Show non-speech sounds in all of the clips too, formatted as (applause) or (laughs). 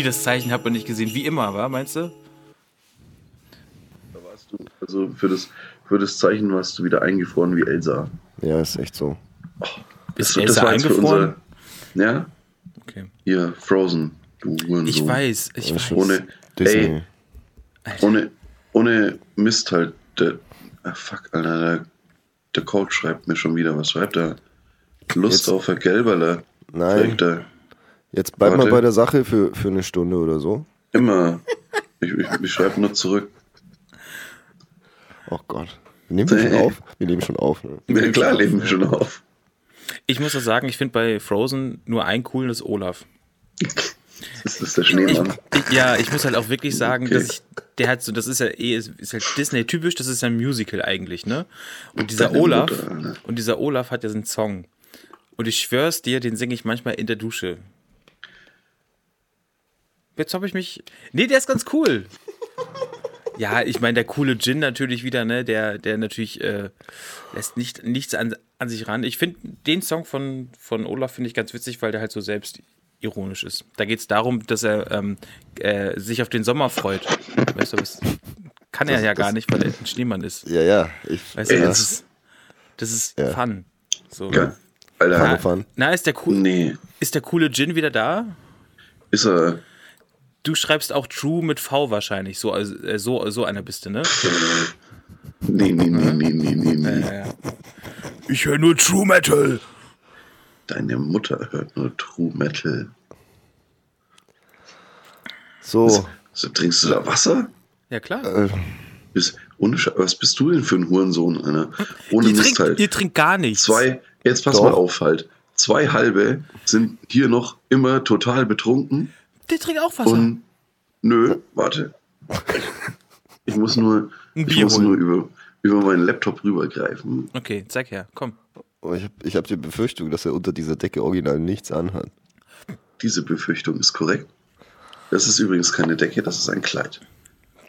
Wie, das Zeichen hat man nicht gesehen? Wie immer, war, meinst du? Da warst du, also für das, für das Zeichen warst du wieder eingefroren wie Elsa. Ja, ist echt so. Ist Das- Elsa das war eingefroren? unser- Ja, Okay. hier, Frozen. Du. Ich weiß, ich weiß. Ohne, Disney. ey, ohne, ohne Mist halt. Der, ah, fuck, Alter, der, der Coach schreibt mir schon wieder. Was schreibt er? Lust Jetzt- auf ein Gelberle. Nein. Jetzt bleib mal Warte. bei der Sache für, für eine Stunde oder so. Immer. Ich, ich, ich schreibe nur zurück. Oh Gott. Wir nehmen schon auf? Wir nehmen schon auf. Ne? Ja, klar, leben wir schon auf. Ich muss ja sagen, ich finde bei Frozen nur einen coolen, das ist Olaf. Das ist der Schneemann. Ich, ja, ich muss halt auch wirklich sagen, Okay. dass ich, der hat so, das ist ja eh, ist, halt Disney-typisch, das ist ja ein Musical eigentlich, ne? Und dieser Deine Olaf, Mutter, und dieser Olaf hat ja so einen Song. Und ich schwör's dir, den singe ich manchmal in der Dusche. Jetzt habe ich mich. Nee, der ist ganz cool. Ja, ich meine, der coole Jin natürlich wieder, ne? Der, der natürlich äh, lässt nicht, nichts an, an sich ran. Ich finde den Song von, von Olaf finde ich ganz witzig, weil der halt so selbstironisch ist. Da geht es darum, dass er ähm, äh, sich auf den Sommer freut. Weißt du, das kann er Das- ja gar das- nicht, weil er ein Schneemann ist. Ja, ja. Ich, Weißt du, das ist, das ist Ja. Fun. So. Ja. Alter. Na, Fun. na, ist der cool, nee. ist der coole Jin wieder da? Ist er. Du schreibst auch True mit V wahrscheinlich. So, also, äh, so, so einer bist du, ne? Nee, nee, nee, nee, nee, nee, nee. Ja, ja. Ich höre nur True Metal. Deine Mutter hört nur True Metal. So, So, trinkst du da Wasser? Ja, klar. äh, Bist, ohne was bist du denn für ein Hurensohn, Alter? Ohne ihr, Mist trinkt, halt. ihr trinkt gar nichts. Zwei, jetzt pass Doch. mal auf halt. Zwei halbe sind hier noch immer total betrunken Der trinkt auch Wasser. und nö, warte. Ich muss nur, (laughs) Ein ich muss holen. nur über, über meinen Laptop rübergreifen. Okay, zeig her, komm. oh, ich habe ich hab die Befürchtung, dass er unter dieser Decke original nichts anhat. Diese Befürchtung ist korrekt. Das ist übrigens keine Decke, das ist ein Kleid.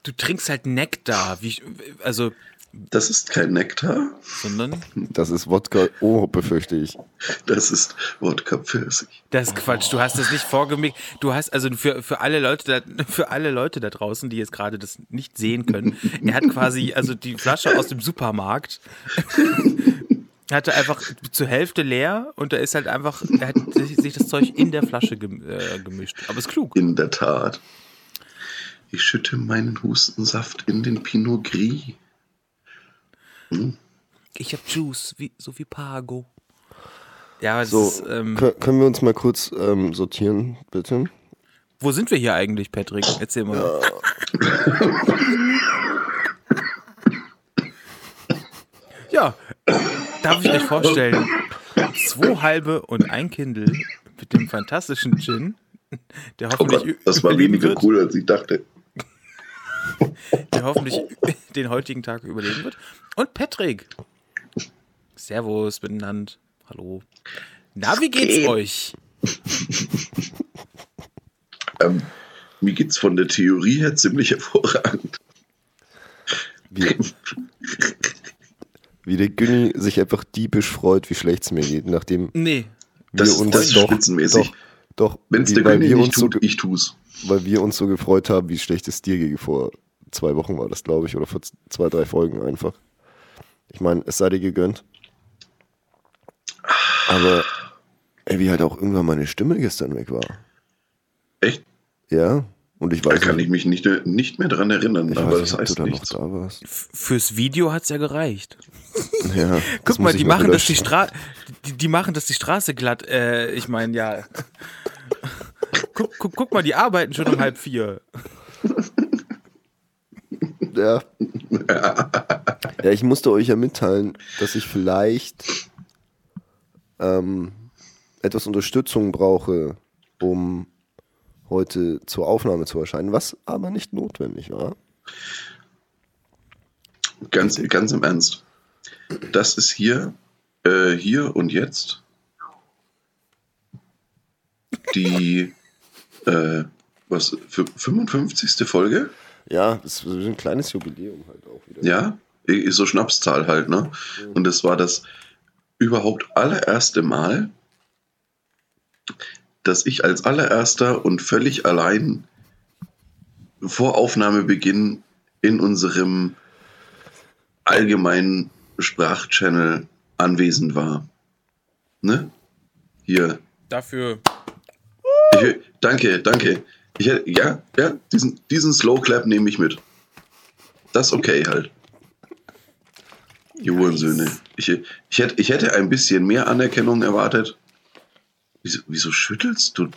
Du trinkst halt Nektar. Wie, also, Das ist kein Nektar, sondern Das ist Wodka, oh, befürchte ich. das ist Wodka Pfirsich. das ist Quatsch. Du hast das nicht vorgemixt. Du hast also für, für alle Leute da, für alle Leute da draußen, die jetzt gerade das nicht sehen können, er hat quasi also die Flasche aus dem Supermarkt. (laughs) hatte einfach zur Hälfte leer und da ist halt einfach, er hat sich, das Zeug in der Flasche äh, gemischt. Aber ist klug. In der Tat. Ich schütte meinen Hustensaft in den Pinot Gris. Ich hab Juice, wie, so wie Pago. Ja, So, ist, ähm, kö- können wir uns mal kurz ähm, sortieren, bitte? wo sind wir hier eigentlich, Patrick? Erzähl mal. Ja, darf ich euch vorstellen, zwei halbe und ein Kindle mit dem fantastischen Gin, der Oh hoffentlich Gott, das war weniger wird, cool, als ich dachte. (laughs) der hoffentlich (laughs) den heutigen Tag überleben wird. Und Patrick. Servus miteinander. Hallo. Na, wie geht's geht? euch? Ähm, mir geht's von der Theorie her ziemlich hervorragend. Wie, wie der Günni sich einfach diebisch freut, wie schlecht es mir geht, nachdem Nee. Das, wir uns das ist doch, spitzenmäßig. doch, doch Wenn es wie- der wir nicht uns so, tut, ich tu's. Weil wir uns so gefreut haben, wie schlecht es dir ging. Vor zwei Wochen war das, glaube ich, oder vor zwei, drei Folgen einfach. Ich meine, es sei dir gegönnt. Aber ey, wie halt auch irgendwann meine Stimme gestern weg war. Echt? Ja, und ich Da weiß kann nicht, ich mich nicht, nicht mehr dran erinnern, ich aber weiß das heißt da noch nichts. da Fürs Video hat's ja gereicht. (laughs) Ja, (laughs) Guck mal, die machen, dass die. Stra die, die machen, dass die Straße glatt. Äh, ich meine, ja. (laughs) guck, guck, guck mal, die arbeiten schon um halb vier. Ja. ja, ich musste euch ja mitteilen, dass ich vielleicht ähm, etwas Unterstützung brauche, um heute zur Aufnahme zu erscheinen, was aber nicht notwendig war. Ganz, ganz im Ernst. Das ist hier äh, hier und jetzt die äh, was für 55. Folge? Ja, das ist ein kleines Jubiläum halt auch wieder. Ja, ist so Schnapszahl halt, ne? Und das war das überhaupt allererste Mal, dass ich als allererster und völlig allein vor Aufnahmebeginn in unserem allgemeinen Sprachchannel anwesend war. Ne? Hier. Dafür. Ich, danke, danke. Ich, hätte- ja, ja, diesen, diesen Slow Clap nehme ich mit. Das ist okay halt. Die Hurensöhne. Ich, ich, hätte, ich hätte ein bisschen mehr Anerkennung erwartet. Wieso, wieso schüttelst du?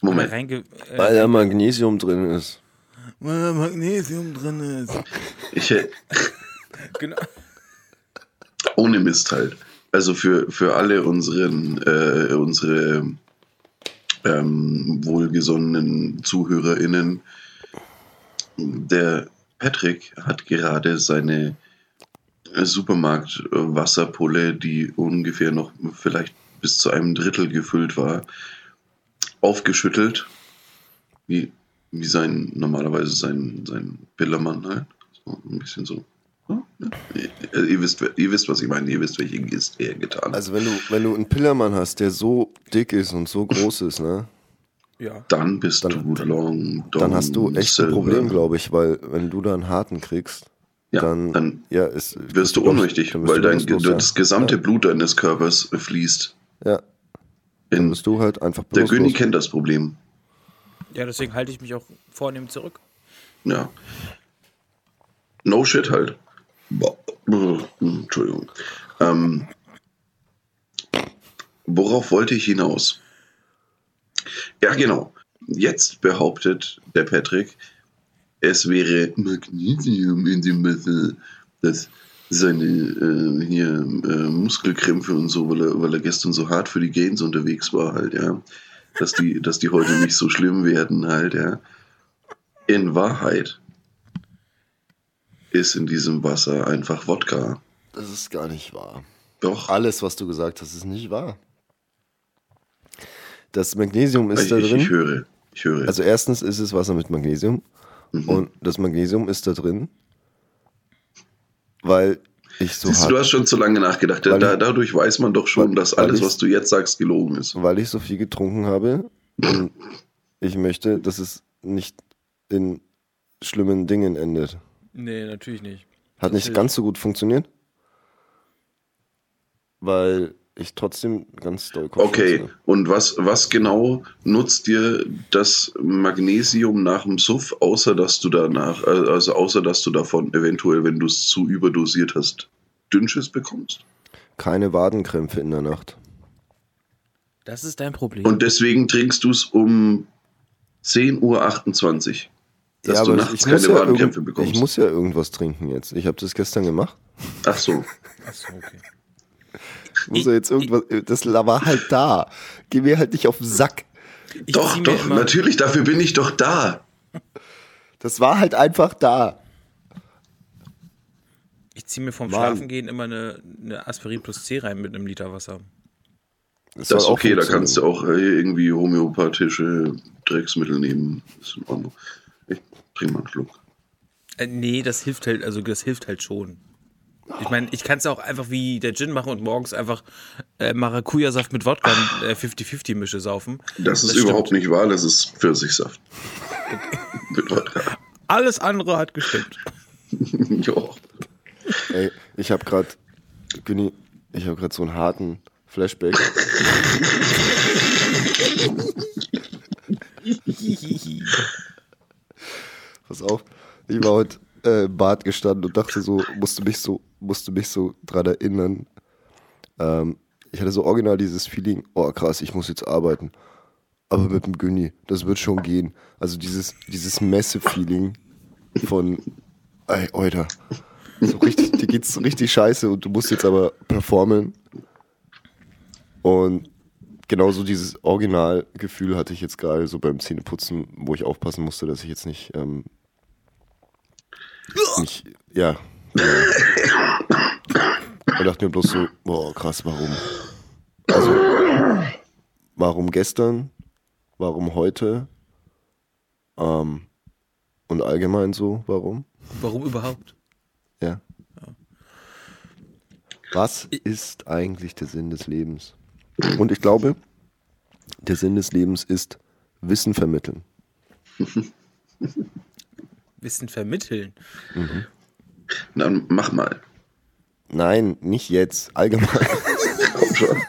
Moment. Reinge äh, Weil da Magnesium drin ist. weil Magnesium drin ist. Ich hätte, (laughs) Genau. ohne Mist halt. Also für, für alle unseren, äh, unsere ähm, wohlgesonnenen ZuhörerInnen, der Patrick hat gerade seine Supermarkt-Wasserpulle, die ungefähr noch vielleicht bis zu einem Drittel gefüllt war, aufgeschüttelt. Wie, wie sein, normalerweise sein, sein Billermann halt. So ein bisschen so. Ja. Ihr, wisst, ihr wisst, was ich meine. Ihr wisst, welche Geste er getan hat. Also wenn du, wenn du einen Pillermann hast, der so dick ist und so groß ist, ne, Ja. dann bist Dann- du long, dann hast du echt ein Silver. Problem, glaube ich, weil wenn du da einen harten kriegst, Ja, dann, dann ja, ist, wirst du ohnmächtig, weil du dein, bewusstlos, das gesamte ja. Blut deines Körpers fließt. Ja, dann bist du halt einfach der. Günni kennt das Problem. ja, deswegen halte ich mich auch vornehm zurück. Ja. No shit halt. Boah. Entschuldigung. Ähm, worauf wollte ich hinaus? Ja, genau. Jetzt behauptet der Patrick, es wäre Magnesium in dem Wasser, das seine äh, hier äh, Muskelkrämpfe und so, weil er, weil er gestern so hart für die Gains unterwegs war, halt, ja. Dass die, dass die heute nicht so schlimm werden, halt, ja. In Wahrheit ist in diesem Wasser einfach Wodka. Das ist gar nicht wahr. Doch. Alles, was du gesagt hast, ist nicht wahr. Das Magnesium ist Ich, da drin. ich höre. Ich höre. Also erstens ist es Wasser mit Magnesium Mhm. und das Magnesium ist da drin, weil ich so Siehst du, hast schon zu lange nachgedacht. Da, dadurch weiß man doch schon, weil- dass alles, ich- was du jetzt sagst, gelogen ist. weil ich so viel getrunken habe und (laughs) ich möchte, dass es nicht in schlimmen Dingen endet. Nee, natürlich nicht. Hat nicht ganz so gut funktioniert, weil ich trotzdem ganz doll Okay, Kopfschmerzen und was, was genau nutzt dir das Magnesium nach dem Suff, außer dass du danach, äh, also außer dass du davon eventuell, wenn du es zu überdosiert hast, Dünnschiss bekommst? Keine Wadenkrämpfe in der Nacht. Das ist dein Problem. Und deswegen trinkst du es um 10.28 Uhr. Dass du aber nachts keine ja Wadenkrämpfe bekommst. ich muss ja irgendwas trinken jetzt. Ich habe das gestern gemacht. Ach so. Achso, okay. Ich muss ja jetzt irgendwas. Das war halt da. Geh mir halt nicht auf den Sack. Ich doch, doch, natürlich, dafür bin ich doch da. Das war halt einfach da. Ich ziehe mir vom Mann. Schlafengehen immer eine, eine Aspirin plus C rein mit einem Liter Wasser. Das soll ist okay, da kannst du auch äh, irgendwie homöopathische Drecksmittel nehmen. Ist in Ordnung. Mal einen Schluck. Äh, nee, das hilft halt, also das hilft halt schon. Ich meine, ich kann es auch einfach wie der Gin machen und morgens einfach äh, Maracuja-Saft mit Wodka äh, 50-50 Mische saufen. Das ist stimmt. überhaupt nicht wahr, das ist Pfirsichsaft. Mit Wodka. (laughs) Alles andere hat gestimmt. (laughs) ja. Ey, ich habe gerade. Günni, ich habe gerade so einen harten Flashback. (laughs) Pass auf. Ich war heute äh, im Bad gestanden und dachte so, musste mich so, musste mich so dran erinnern. Ähm, ich hatte so original dieses Feeling, oh krass, ich muss jetzt arbeiten. Aber mit dem Günni, das wird schon gehen. Also dieses, dieses Messe-Feeling von, ey, Alter, so richtig, dir geht's so richtig scheiße und du musst jetzt aber performen. Und genauso dieses Originalgefühl hatte ich jetzt gerade so beim Zähneputzen, wo ich aufpassen musste, dass ich jetzt nicht, ähm, nicht ja. und dachte mir bloß so, boah, krass, warum? Also, warum gestern? Warum heute? Ähm, und allgemein so, warum? Warum überhaupt? Ja. Was ist eigentlich der Sinn des Lebens? Und ich glaube, der Sinn des Lebens ist Wissen vermitteln. (laughs) Wissen vermitteln. Dann mach mal. Nein, nicht jetzt, allgemein. (laughs) Komm schon.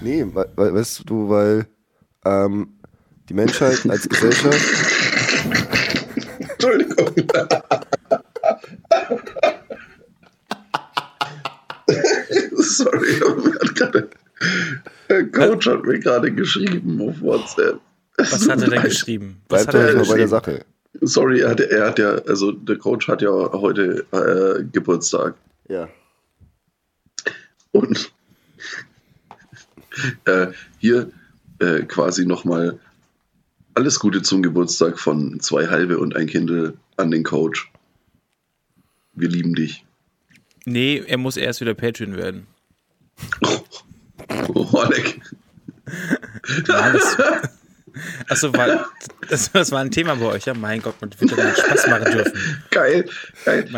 Nee, weil, weil, weißt du, weil ähm, die Menschheit als Gesellschaft, Entschuldigung. Sorry, hat gerade. Der Coach hat mir gerade geschrieben auf WhatsApp. Was hat er denn geschrieben? Was bleibt hat er mal bei der? Sache. Sorry, er hat, er hat ja, also der Coach hat ja heute äh, Geburtstag. Ja. Und äh, hier äh, quasi nochmal alles Gute zum Geburtstag von zwei Halbe und ein Kindle an den Coach. Wir lieben dich. Nee, er muss erst wieder Patreon werden. (laughs) Oh, Oleg. Nein, das, (laughs) achso, war, das, das war ein Thema bei euch, ja? Mein Gott, man wird doch mal Spaß machen dürfen. Geil, geil.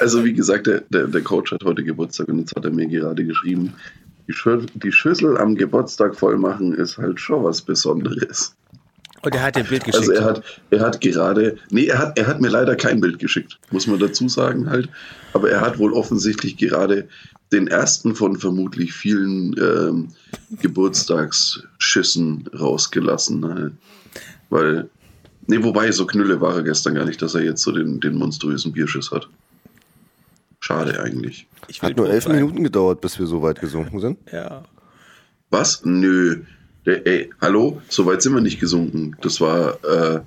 Also wie gesagt, der, der, der Coach hat heute Geburtstag und jetzt hat er mir gerade geschrieben, die, Schü die Schüssel am Geburtstag voll machen ist halt schon was Besonderes. Und er hat dir ein Bild geschickt. Also er hat, er hat gerade, nee, er hat, er hat mir leider kein Bild geschickt, muss man dazu sagen halt. Aber er hat wohl offensichtlich gerade den ersten von vermutlich vielen ähm, Geburtstagsschüssen rausgelassen. Halt. Weil, nee, wobei, so Knülle war er gestern gar nicht, dass er jetzt so den, den monströsen Bierschiss hat. Schade eigentlich. ich Hat nur elf sein. Minuten gedauert, bis wir so weit gesunken sind. Ja. Was? Nö. Der, ey, hallo? So weit sind wir nicht gesunken. Das war äh,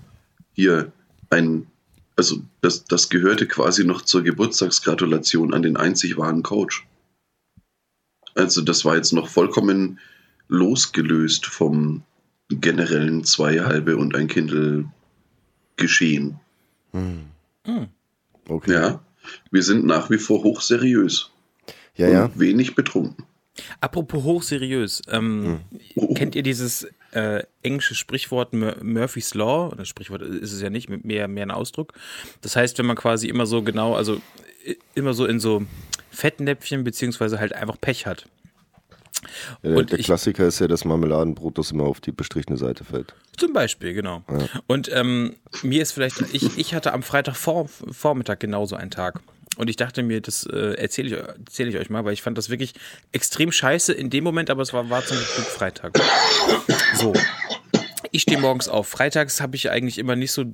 hier ein, also das, das gehörte quasi noch zur Geburtstagsgratulation an den einzig wahren Coach. Also das war jetzt noch vollkommen losgelöst vom generellen zwei halbe und ein Kindle geschehen. Okay. Ja, wir sind nach wie vor hochseriös Ja, ja. und wenig betrunken. Apropos hochseriös, ähm, Oh. kennt ihr dieses äh, englische Sprichwort Mur Murphy's Law? Oder Sprichwort ist es ja nicht, mit mehr, mehr ein Ausdruck. Das heißt, wenn man quasi immer so genau, also i- immer so in so Fettnäpfchen beziehungsweise halt einfach Pech hat. Ja, Und der ich- Klassiker ist ja das Marmeladenbrot, das immer auf die bestrichene Seite fällt. Zum Beispiel, genau. Und ähm, mir ist vielleicht, ich, ich hatte am Freitag vor, Vormittag genauso einen Tag. Und ich dachte mir, das äh, erzähle ich, erzähl ich euch mal, weil ich fand das wirklich extrem scheiße in dem Moment, aber es war, war zum Glück Freitag. So. Ich stehe morgens auf. Freitags habe ich eigentlich immer nicht so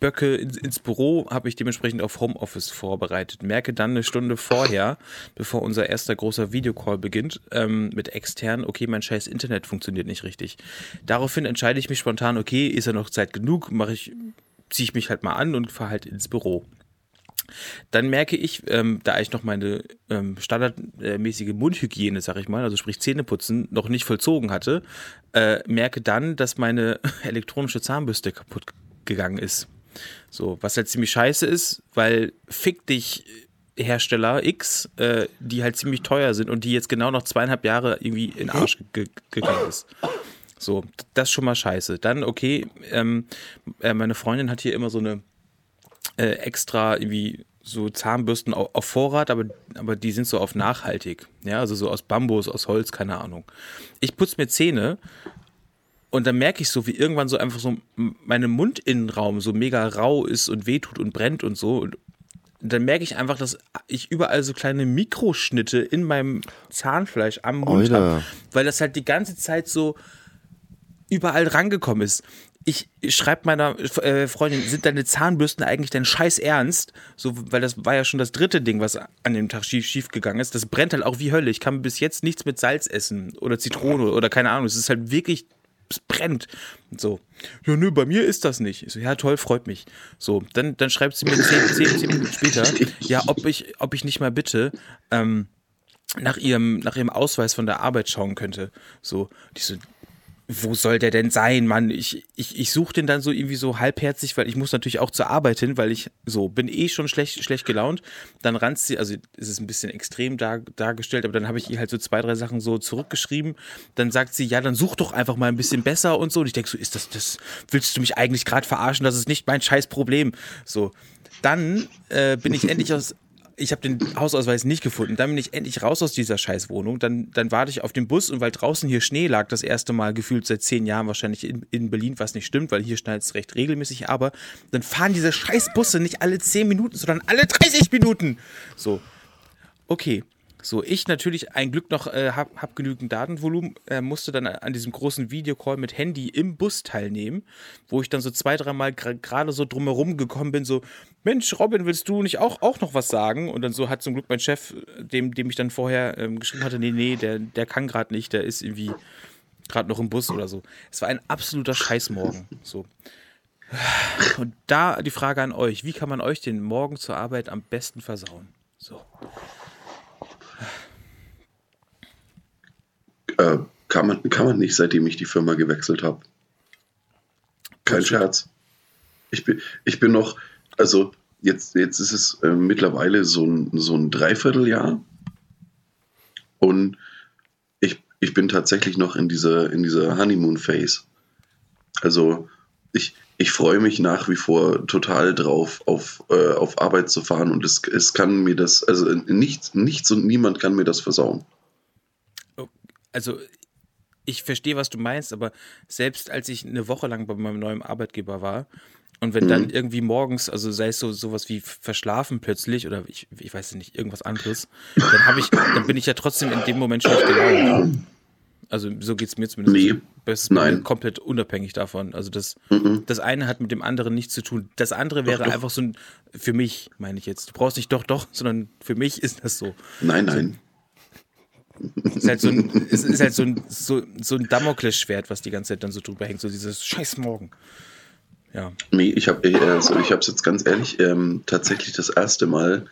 Böcke ins, Büro, habe ich dementsprechend auf Homeoffice vorbereitet. Merke dann eine Stunde vorher, bevor unser erster großer Videocall beginnt, ähm, mit extern, okay, mein scheiß Internet funktioniert nicht richtig. Daraufhin entscheide ich mich spontan, okay, ist ja noch Zeit genug, mache ich, ziehe ich mich halt mal an und fahre halt ins Büro. Dann merke ich, ähm, da ich noch meine ähm, standardmäßige Mundhygiene, sag ich mal, also sprich Zähneputzen, noch nicht vollzogen hatte, äh, merke dann, dass meine (laughs) elektronische Zahnbürste kaputt gegangen ist. So, was halt ziemlich scheiße ist, weil fick dich Hersteller X, äh, die halt ziemlich teuer sind und die jetzt genau noch zweieinhalb Jahre irgendwie in den Arsch ge gegangen ist. So, das ist schon mal scheiße. Dann, okay, ähm, äh, meine Freundin hat hier immer so eine äh, extra irgendwie so Zahnbürsten auf, auf Vorrat, aber, aber die sind so auf nachhaltig. Ja, also so aus Bambus, aus Holz, keine Ahnung. Ich putze mir Zähne und dann merke ich so, wie irgendwann so einfach so m- meine Mundinnenraum so mega rau ist und wehtut und brennt und so. Und dann merke ich einfach, dass ich überall so kleine Mikroschnitte in meinem Zahnfleisch am Mund habe, weil das halt die ganze Zeit so überall rangekommen ist. Ich schreibe meiner äh, Freundin, sind deine Zahnbürsten eigentlich dein Scheiß Ernst? So, weil das war ja schon das dritte Ding, was an dem Tag schief, schief gegangen ist. Das brennt halt auch wie Hölle. Ich kann bis jetzt nichts mit Salz essen oder Zitrone oder keine Ahnung. Es ist halt wirklich, es brennt. Und so, ja, nö, bei mir ist das nicht. Ich so, ja, toll, freut mich. So, dann, dann schreibt sie mir zehn, zehn, zehn Minuten später, ja, ob ich, ob ich nicht mal bitte, ähm, nach ihrem, nach ihrem Ausweis von der Arbeit schauen könnte. So, die so, wo soll der denn sein, Mann? Ich, ich, ich suche den dann so irgendwie so halbherzig, weil ich muss natürlich auch zur Arbeit hin, weil ich so bin eh schon schlecht, schlecht gelaunt. Dann ranzt sie, also es ist ein bisschen extrem dar, dargestellt, aber dann habe ich ihr halt so zwei, drei Sachen so zurückgeschrieben. Dann sagt sie, ja, dann such doch einfach mal ein bisschen besser und so. Und ich denke so, ist das, das, willst du mich eigentlich gerade verarschen? Das ist nicht mein scheiß Problem. So. Dann äh, bin ich endlich aus, ich habe den Hausausweis nicht gefunden. Dann bin ich endlich raus aus dieser Scheißwohnung. Dann, dann warte ich auf den Bus und weil draußen hier Schnee lag, das erste Mal gefühlt seit zehn Jahren wahrscheinlich in, in Berlin, was nicht stimmt, weil hier schneit es recht regelmäßig, aber dann fahren diese Scheißbusse nicht alle zehn Minuten, sondern alle 30 Minuten. So. Okay. So, ich natürlich ein Glück noch äh, hab, hab genügend Datenvolumen, äh, musste dann an diesem großen Videocall mit Handy im Bus teilnehmen, wo ich dann so zwei, dreimal gerade so drumherum gekommen bin, so, Mensch, Robin, willst du nicht auch, auch noch was sagen? Und dann so hat zum Glück mein Chef, dem, dem ich dann vorher ähm, geschrieben hatte, nee, nee, der, der kann gerade nicht, der ist irgendwie gerade noch im Bus oder so. Es war ein absoluter Scheißmorgen. So. Und da die Frage an euch, wie kann man euch den Morgen zur Arbeit am besten versauen? So. Äh, kann, man, kann man nicht, seitdem ich die Firma gewechselt habe. Kein Scherz. Ich bin, ich bin noch, also jetzt, jetzt ist es äh, mittlerweile so ein, so ein Dreivierteljahr. Und ich, ich bin tatsächlich noch in dieser, in dieser Honeymoon-Phase. Also ich, ich freue mich nach wie vor total drauf, auf, äh, auf Arbeit zu fahren und es, es kann mir das, also nichts, nichts und niemand kann mir das versauen. Also ich verstehe, was du meinst, aber selbst als ich eine Woche lang bei meinem neuen Arbeitgeber war und wenn mhm. dann irgendwie morgens, also sei es so sowas wie verschlafen plötzlich oder ich, ich weiß nicht, irgendwas anderes, dann habe ich, dann bin ich ja trotzdem in dem Moment schlecht gelaunt. Also so geht es mir zumindest. Nee. Das ist Nein. komplett unabhängig davon. Also das, mhm. das eine hat mit dem anderen nichts zu tun. Das andere wäre doch, doch. einfach so ein, für mich, meine ich jetzt. Du brauchst nicht doch, doch, sondern für mich ist das so. Nein, nein. Ist halt so ein, es ist halt so ein, so, so ein Damoklesschwert, was die ganze Zeit dann so drüber hängt, so dieses Scheiß Morgen. Ja. Nee, ich habe also ich es jetzt ganz ehrlich ähm, tatsächlich das erste Mal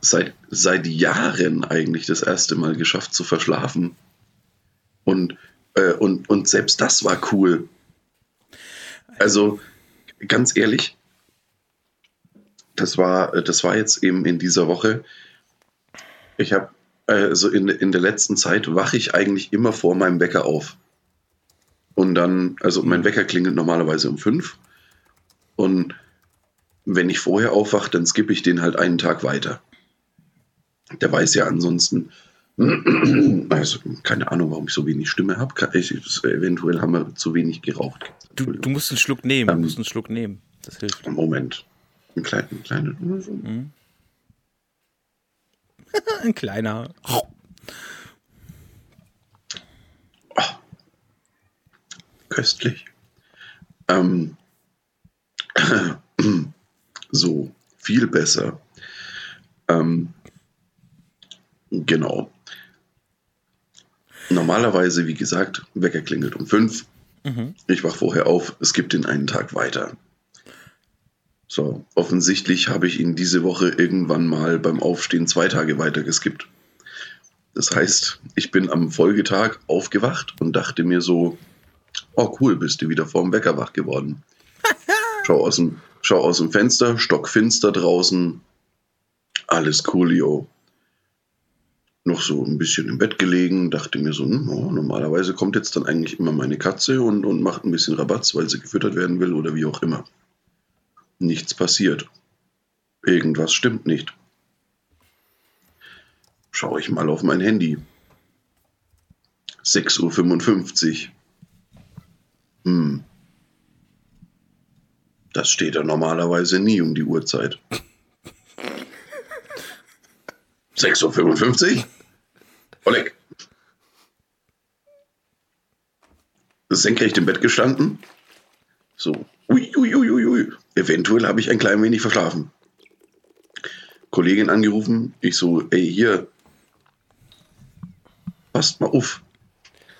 seit, seit Jahren eigentlich das erste Mal geschafft zu verschlafen. Und, äh, und, und selbst das war cool. Also, ganz ehrlich, das war, das war jetzt eben in dieser Woche. Ich habe, also in, in der letzten Zeit wache ich eigentlich immer vor meinem Wecker auf. Und dann, also mein Wecker klingelt normalerweise um fünf. Und wenn ich vorher aufwache, dann skippe ich den halt einen Tag weiter. Der weiß ja ansonsten, (clears throat) also keine Ahnung, warum ich so wenig Stimme habe. Eventuell haben wir zu wenig geraucht. Du, du musst einen Schluck nehmen. Ähm, du musst einen Schluck nehmen. Das hilft. Moment. Ein kleiner. Ein, kleiner, mhm. (laughs) ein kleiner. Oh. köstlich. Ähm, (clears throat) so, viel besser. Ähm, genau. Normalerweise, wie gesagt, Wecker klingelt um fünf. Mhm. Ich wach vorher auf, es gibt den einen Tag weiter. So, offensichtlich habe ich ihn diese Woche irgendwann mal beim Aufstehen zwei Tage weiter geskippt. Das heißt, ich bin am Folgetag aufgewacht und dachte mir so, oh cool, bist du wieder vorm Wecker wach geworden. (laughs) schau, aus dem, schau aus dem Fenster, stockfinster draußen, alles coolio noch so ein bisschen im Bett gelegen, dachte mir so, hm, oh, normalerweise kommt jetzt dann eigentlich immer meine Katze und, und macht ein bisschen Rabatz, weil sie gefüttert werden will oder wie auch immer. Nichts passiert. Irgendwas stimmt nicht. Schaue ich mal auf mein Handy. 6.55 Uhr. Hm. Das steht ja normalerweise nie um die Uhrzeit. 6.55 Uhr? Oleg. Senkrecht im Bett gestanden. So. Ui, ui, ui, ui, ui. Eventuell habe ich ein klein wenig verschlafen. Kollegin angerufen. Ich so, ey, hier. Passt mal auf.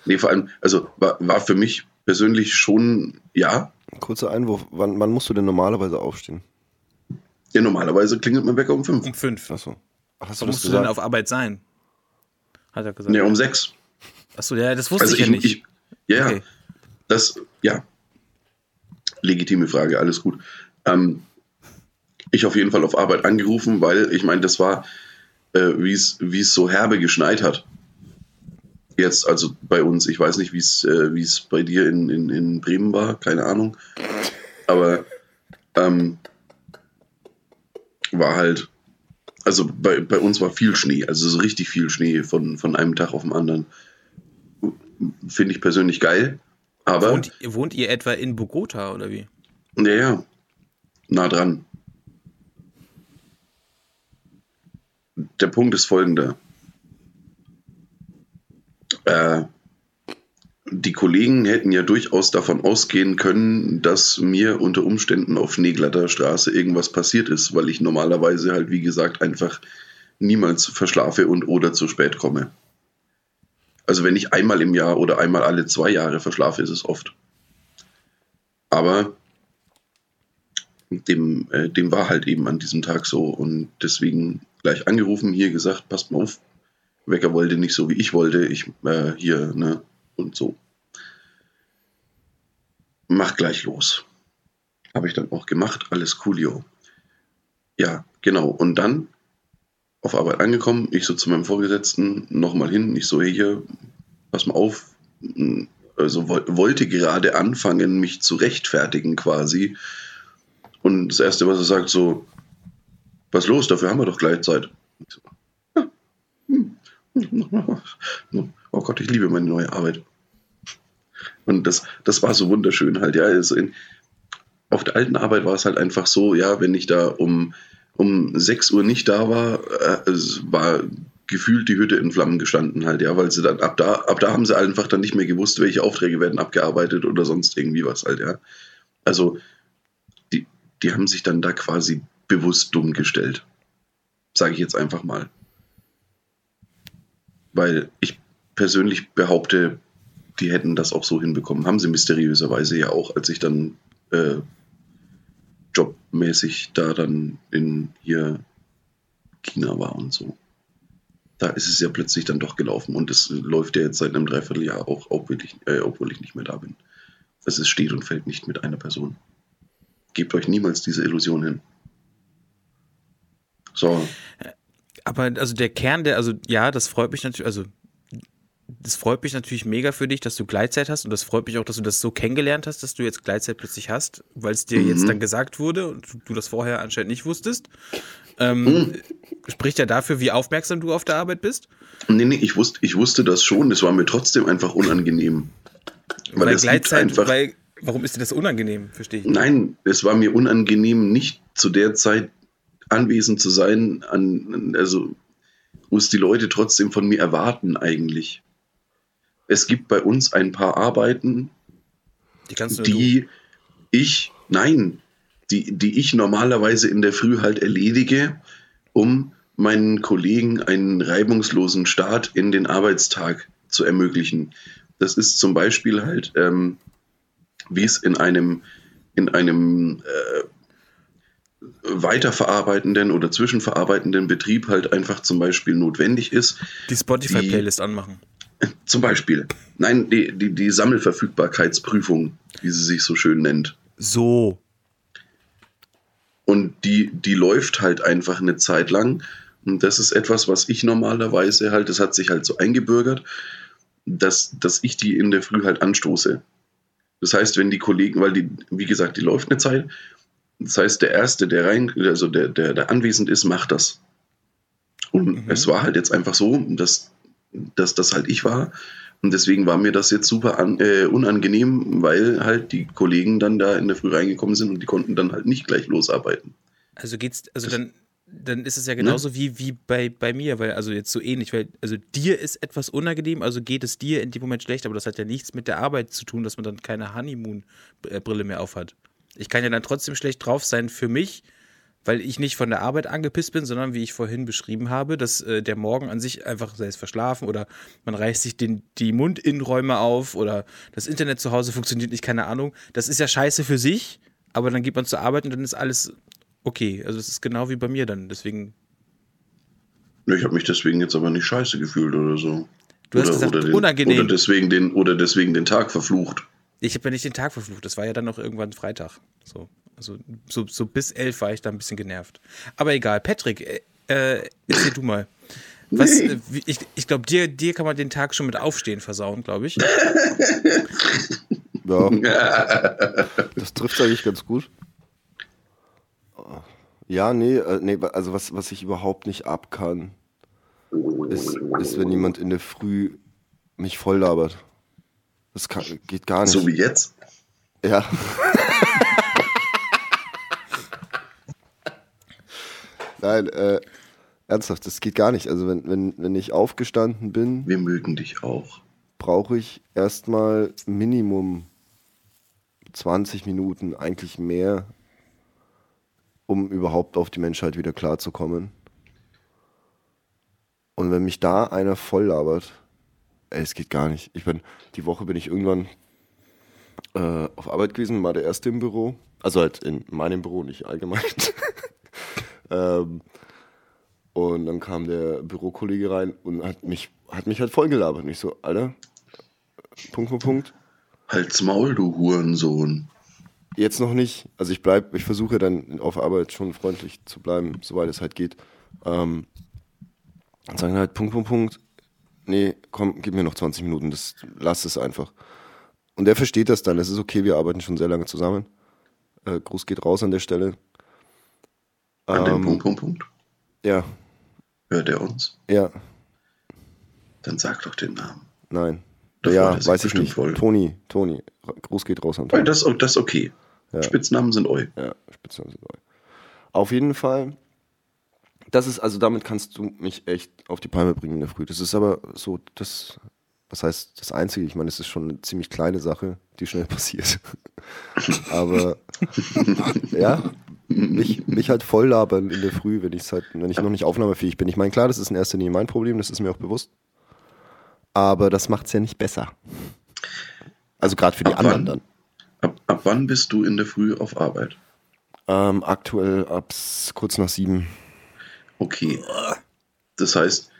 Nee, vor allem, also war, war für mich persönlich schon, ja. Kurzer Einwurf. Wann, wann musst du denn normalerweise aufstehen? Ja, normalerweise klingelt mein Wecker um fünf. Um fünf. Achso. Ach, hast du musst du denn auf Arbeit sein? Hat er gesagt. Nee, um sechs. Achso, ja, das wusste also ich, ich ja nicht. Ich, Ja, Okay. das, ja. Legitime Frage, alles gut. Ähm, ich auf jeden Fall auf Arbeit angerufen, weil ich meine, das war, äh, wie es so herbe geschneit hat. Jetzt, also bei uns, ich weiß nicht, wie es äh, es bei dir in, in, in Bremen war, keine Ahnung. Aber ähm, war halt, also bei, bei uns war viel Schnee, also so richtig viel Schnee von, von einem Tag auf den anderen. Finde ich persönlich geil. Aber, Wohnt, wohnt ihr etwa in Bogota oder wie? ja, ja, nah dran. Der Punkt ist folgender. Äh, die Kollegen hätten ja durchaus davon ausgehen können, dass mir unter Umständen auf Schneeglatter Straße irgendwas passiert ist, weil ich normalerweise halt, wie gesagt, einfach niemals verschlafe und oder zu spät komme. Also wenn ich einmal im Jahr oder einmal alle zwei Jahre verschlafe, ist es oft. Aber dem, äh, dem war halt eben an diesem Tag so und deswegen gleich angerufen, hier gesagt, passt mal auf, Wecker wollte nicht so wie ich wollte, ich äh, hier, ne, und so. Mach gleich los. Habe ich dann auch gemacht, alles coolio. Ja, genau. Und dann auf Arbeit angekommen, ich so zu meinem Vorgesetzten nochmal hin, ich so, hey, hier, pass mal auf, also woll- wollte gerade anfangen, mich zu rechtfertigen quasi. Und das Erste, was er sagt, so, was los, dafür haben wir doch gleich Zeit. So, "Ah, hm, hm, Oh Gott, ich liebe meine neue Arbeit. Und das, das war so wunderschön halt, ja. Also in, auf der alten Arbeit war es halt einfach so, ja, wenn ich da um, um 6 Uhr nicht da war, äh, es war gefühlt die Hütte in Flammen gestanden halt, ja, weil sie dann ab da, ab da haben sie einfach dann nicht mehr gewusst, welche Aufträge werden abgearbeitet oder sonst irgendwie was halt, ja. Also die, die haben sich dann da quasi bewusst dumm gestellt. Sage ich jetzt einfach mal. Weil ich persönlich behaupte, die hätten das auch so hinbekommen. Haben sie mysteriöserweise ja auch, als ich dann äh, jobmäßig da dann in hier China war und so. Da ist es ja plötzlich dann doch gelaufen und es läuft ja jetzt seit einem Dreivierteljahr auch, obwohl ich, äh, obwohl ich nicht mehr da bin. Also es steht und fällt nicht mit einer Person. Gebt euch niemals diese Illusion hin. So, Aber also der Kern, der, also ja, das freut mich natürlich, also das freut mich natürlich mega für dich, dass du Gleitzeit hast und das freut mich auch, dass du das so kennengelernt hast, dass du jetzt Gleitzeit plötzlich hast, weil es dir jetzt dann gesagt wurde und du, das vorher anscheinend nicht wusstest. Ähm, Spricht ja dafür, wie aufmerksam du auf der Arbeit bist. nee, nee, ich wusste, ich wusste das schon, es war mir trotzdem einfach unangenehm. Weil, liegt Gleitzeit, einfach- weil, warum ist dir das unangenehm? Verstehe ich. nicht. Nein, es war mir unangenehm, nicht zu der Zeit anwesend zu sein, an, also wo es die Leute trotzdem von mir erwarten eigentlich. Es gibt bei uns ein paar Arbeiten, Die die ich, nein, die, die ich normalerweise in der Früh halt erledige, um meinen Kollegen einen reibungslosen Start in den Arbeitstag zu ermöglichen. Das ist zum Beispiel halt, ähm, wie es in einem, in einem äh, weiterverarbeitenden oder zwischenverarbeitenden Betrieb halt einfach zum Beispiel notwendig ist, die Spotify-Playlist anmachen. Zum Beispiel, nein, die, die, die Sammelverfügbarkeitsprüfung, wie sie sich so schön nennt. So. Und die, die läuft halt einfach eine Zeit lang. Und das ist etwas, was ich normalerweise halt, das hat sich halt so eingebürgert, dass, dass ich die in der Früh halt anstoße. Das heißt, wenn die Kollegen, weil die, wie gesagt, die läuft eine Zeit, das heißt, der Erste, der rein, also der, der, der anwesend ist, macht das. Und Mhm. es war halt jetzt einfach so, dass, dass das halt ich war. Und deswegen war mir das jetzt super an, äh, unangenehm, weil halt die Kollegen dann da in der Früh reingekommen sind und die konnten dann halt nicht gleich losarbeiten. Also geht's, also Das- dann, dann ist es ja Ne? genauso wie, wie bei, bei mir, weil, also jetzt so ähnlich, weil, also dir ist etwas unangenehm, also geht es dir in dem Moment schlecht, aber das hat ja nichts mit der Arbeit zu tun, dass man dann keine Honeymoon-Brille mehr aufhat. Ich kann ja dann trotzdem schlecht drauf sein für mich, weil ich nicht von der Arbeit angepisst bin, sondern wie ich vorhin beschrieben habe, dass äh, der Morgen an sich einfach, sei es verschlafen oder man reißt sich den, die Mundinnenräume auf oder das Internet zu Hause funktioniert nicht, keine Ahnung. Das ist ja scheiße für sich, aber dann geht man zur Arbeit und dann ist alles okay. Also es ist genau wie bei mir dann. Deswegen, Ich habe mich deswegen jetzt aber nicht scheiße gefühlt oder so. Du hast gesagt, den, unangenehm. Oder deswegen, den, oder deswegen den Tag verflucht. Ich habe ja nicht den Tag verflucht, das war ja dann noch irgendwann Freitag. So, also so, so bis elf war ich da ein bisschen genervt. Aber egal, Patrick, äh, äh, erzähl du mal. Was, Nee. äh, wie- ich ich glaube, dir, dir kann man den Tag schon mit Aufstehen versauen, glaube ich. Ja, (laughs) das trifft eigentlich ganz gut. Ja, nee, äh, nee, also was, was ich überhaupt nicht ab kann, ist, ist, wenn jemand in der Früh mich voll labert. Das kann, geht gar nicht. So wie jetzt. Ja. (laughs) Nein, äh, ernsthaft, das geht gar nicht. Also wenn, wenn, wenn ich aufgestanden bin, Wir mögen dich auch. brauche ich erstmal Minimum 20 Minuten, eigentlich mehr, um überhaupt auf die Menschheit wieder klarzukommen. Und wenn mich da einer voll labert, ey, es geht gar nicht. Ich bin, die Woche bin ich irgendwann äh, auf Arbeit gewesen, war der erste im Büro. Also halt in meinem Büro, nicht allgemein. (laughs) ähm, und dann kam der Bürokollege rein und hat mich, hat mich halt voll gelabert. Und ich so, Alter, Punkt, Punkt, Punkt. Halt's Maul, du Hurensohn. Jetzt noch nicht. Also ich bleib, ich versuche dann auf Arbeit schon freundlich zu bleiben, soweit es halt geht. Ähm, und sagen halt Punkt, Punkt, Punkt. Nee, komm, gib mir noch 20 Minuten, das lass es einfach. Und er versteht das dann. Es ist okay, wir arbeiten schon sehr lange zusammen. Äh, Gruß geht raus an der Stelle. An dem Ähm, Punkt, Punkt, Punkt. Ja, Hört er uns? ja, Dann sag doch den Namen. nein. Da freut ja, weiß ich nicht. voll. Toni, Toni. Gruß geht raus an Toni. das, oh, das ist okay. Ja. Spitznamen sind eu. Ja, Spitznamen sind neu. Auf jeden Fall, das ist, also damit kannst du mich echt auf die Palme bringen in der Früh. Das ist aber so, das, was heißt das Einzige? Ich meine, es ist schon eine ziemlich kleine Sache, die schnell (laughs) passiert. aber, (laughs) ja, mich, mich halt voll labern in der Früh, wenn, ich's halt, wenn ich noch nicht aufnahmefähig bin. Ich meine, klar, das ist in erster Linie mein Problem, das ist mir auch bewusst. Aber das macht es ja nicht besser. Also gerade für die Ab anderen wann? dann. Ab, ab wann bist du in der Früh auf Arbeit? Ähm, aktuell ab kurz nach sieben. Okay. Das heißt,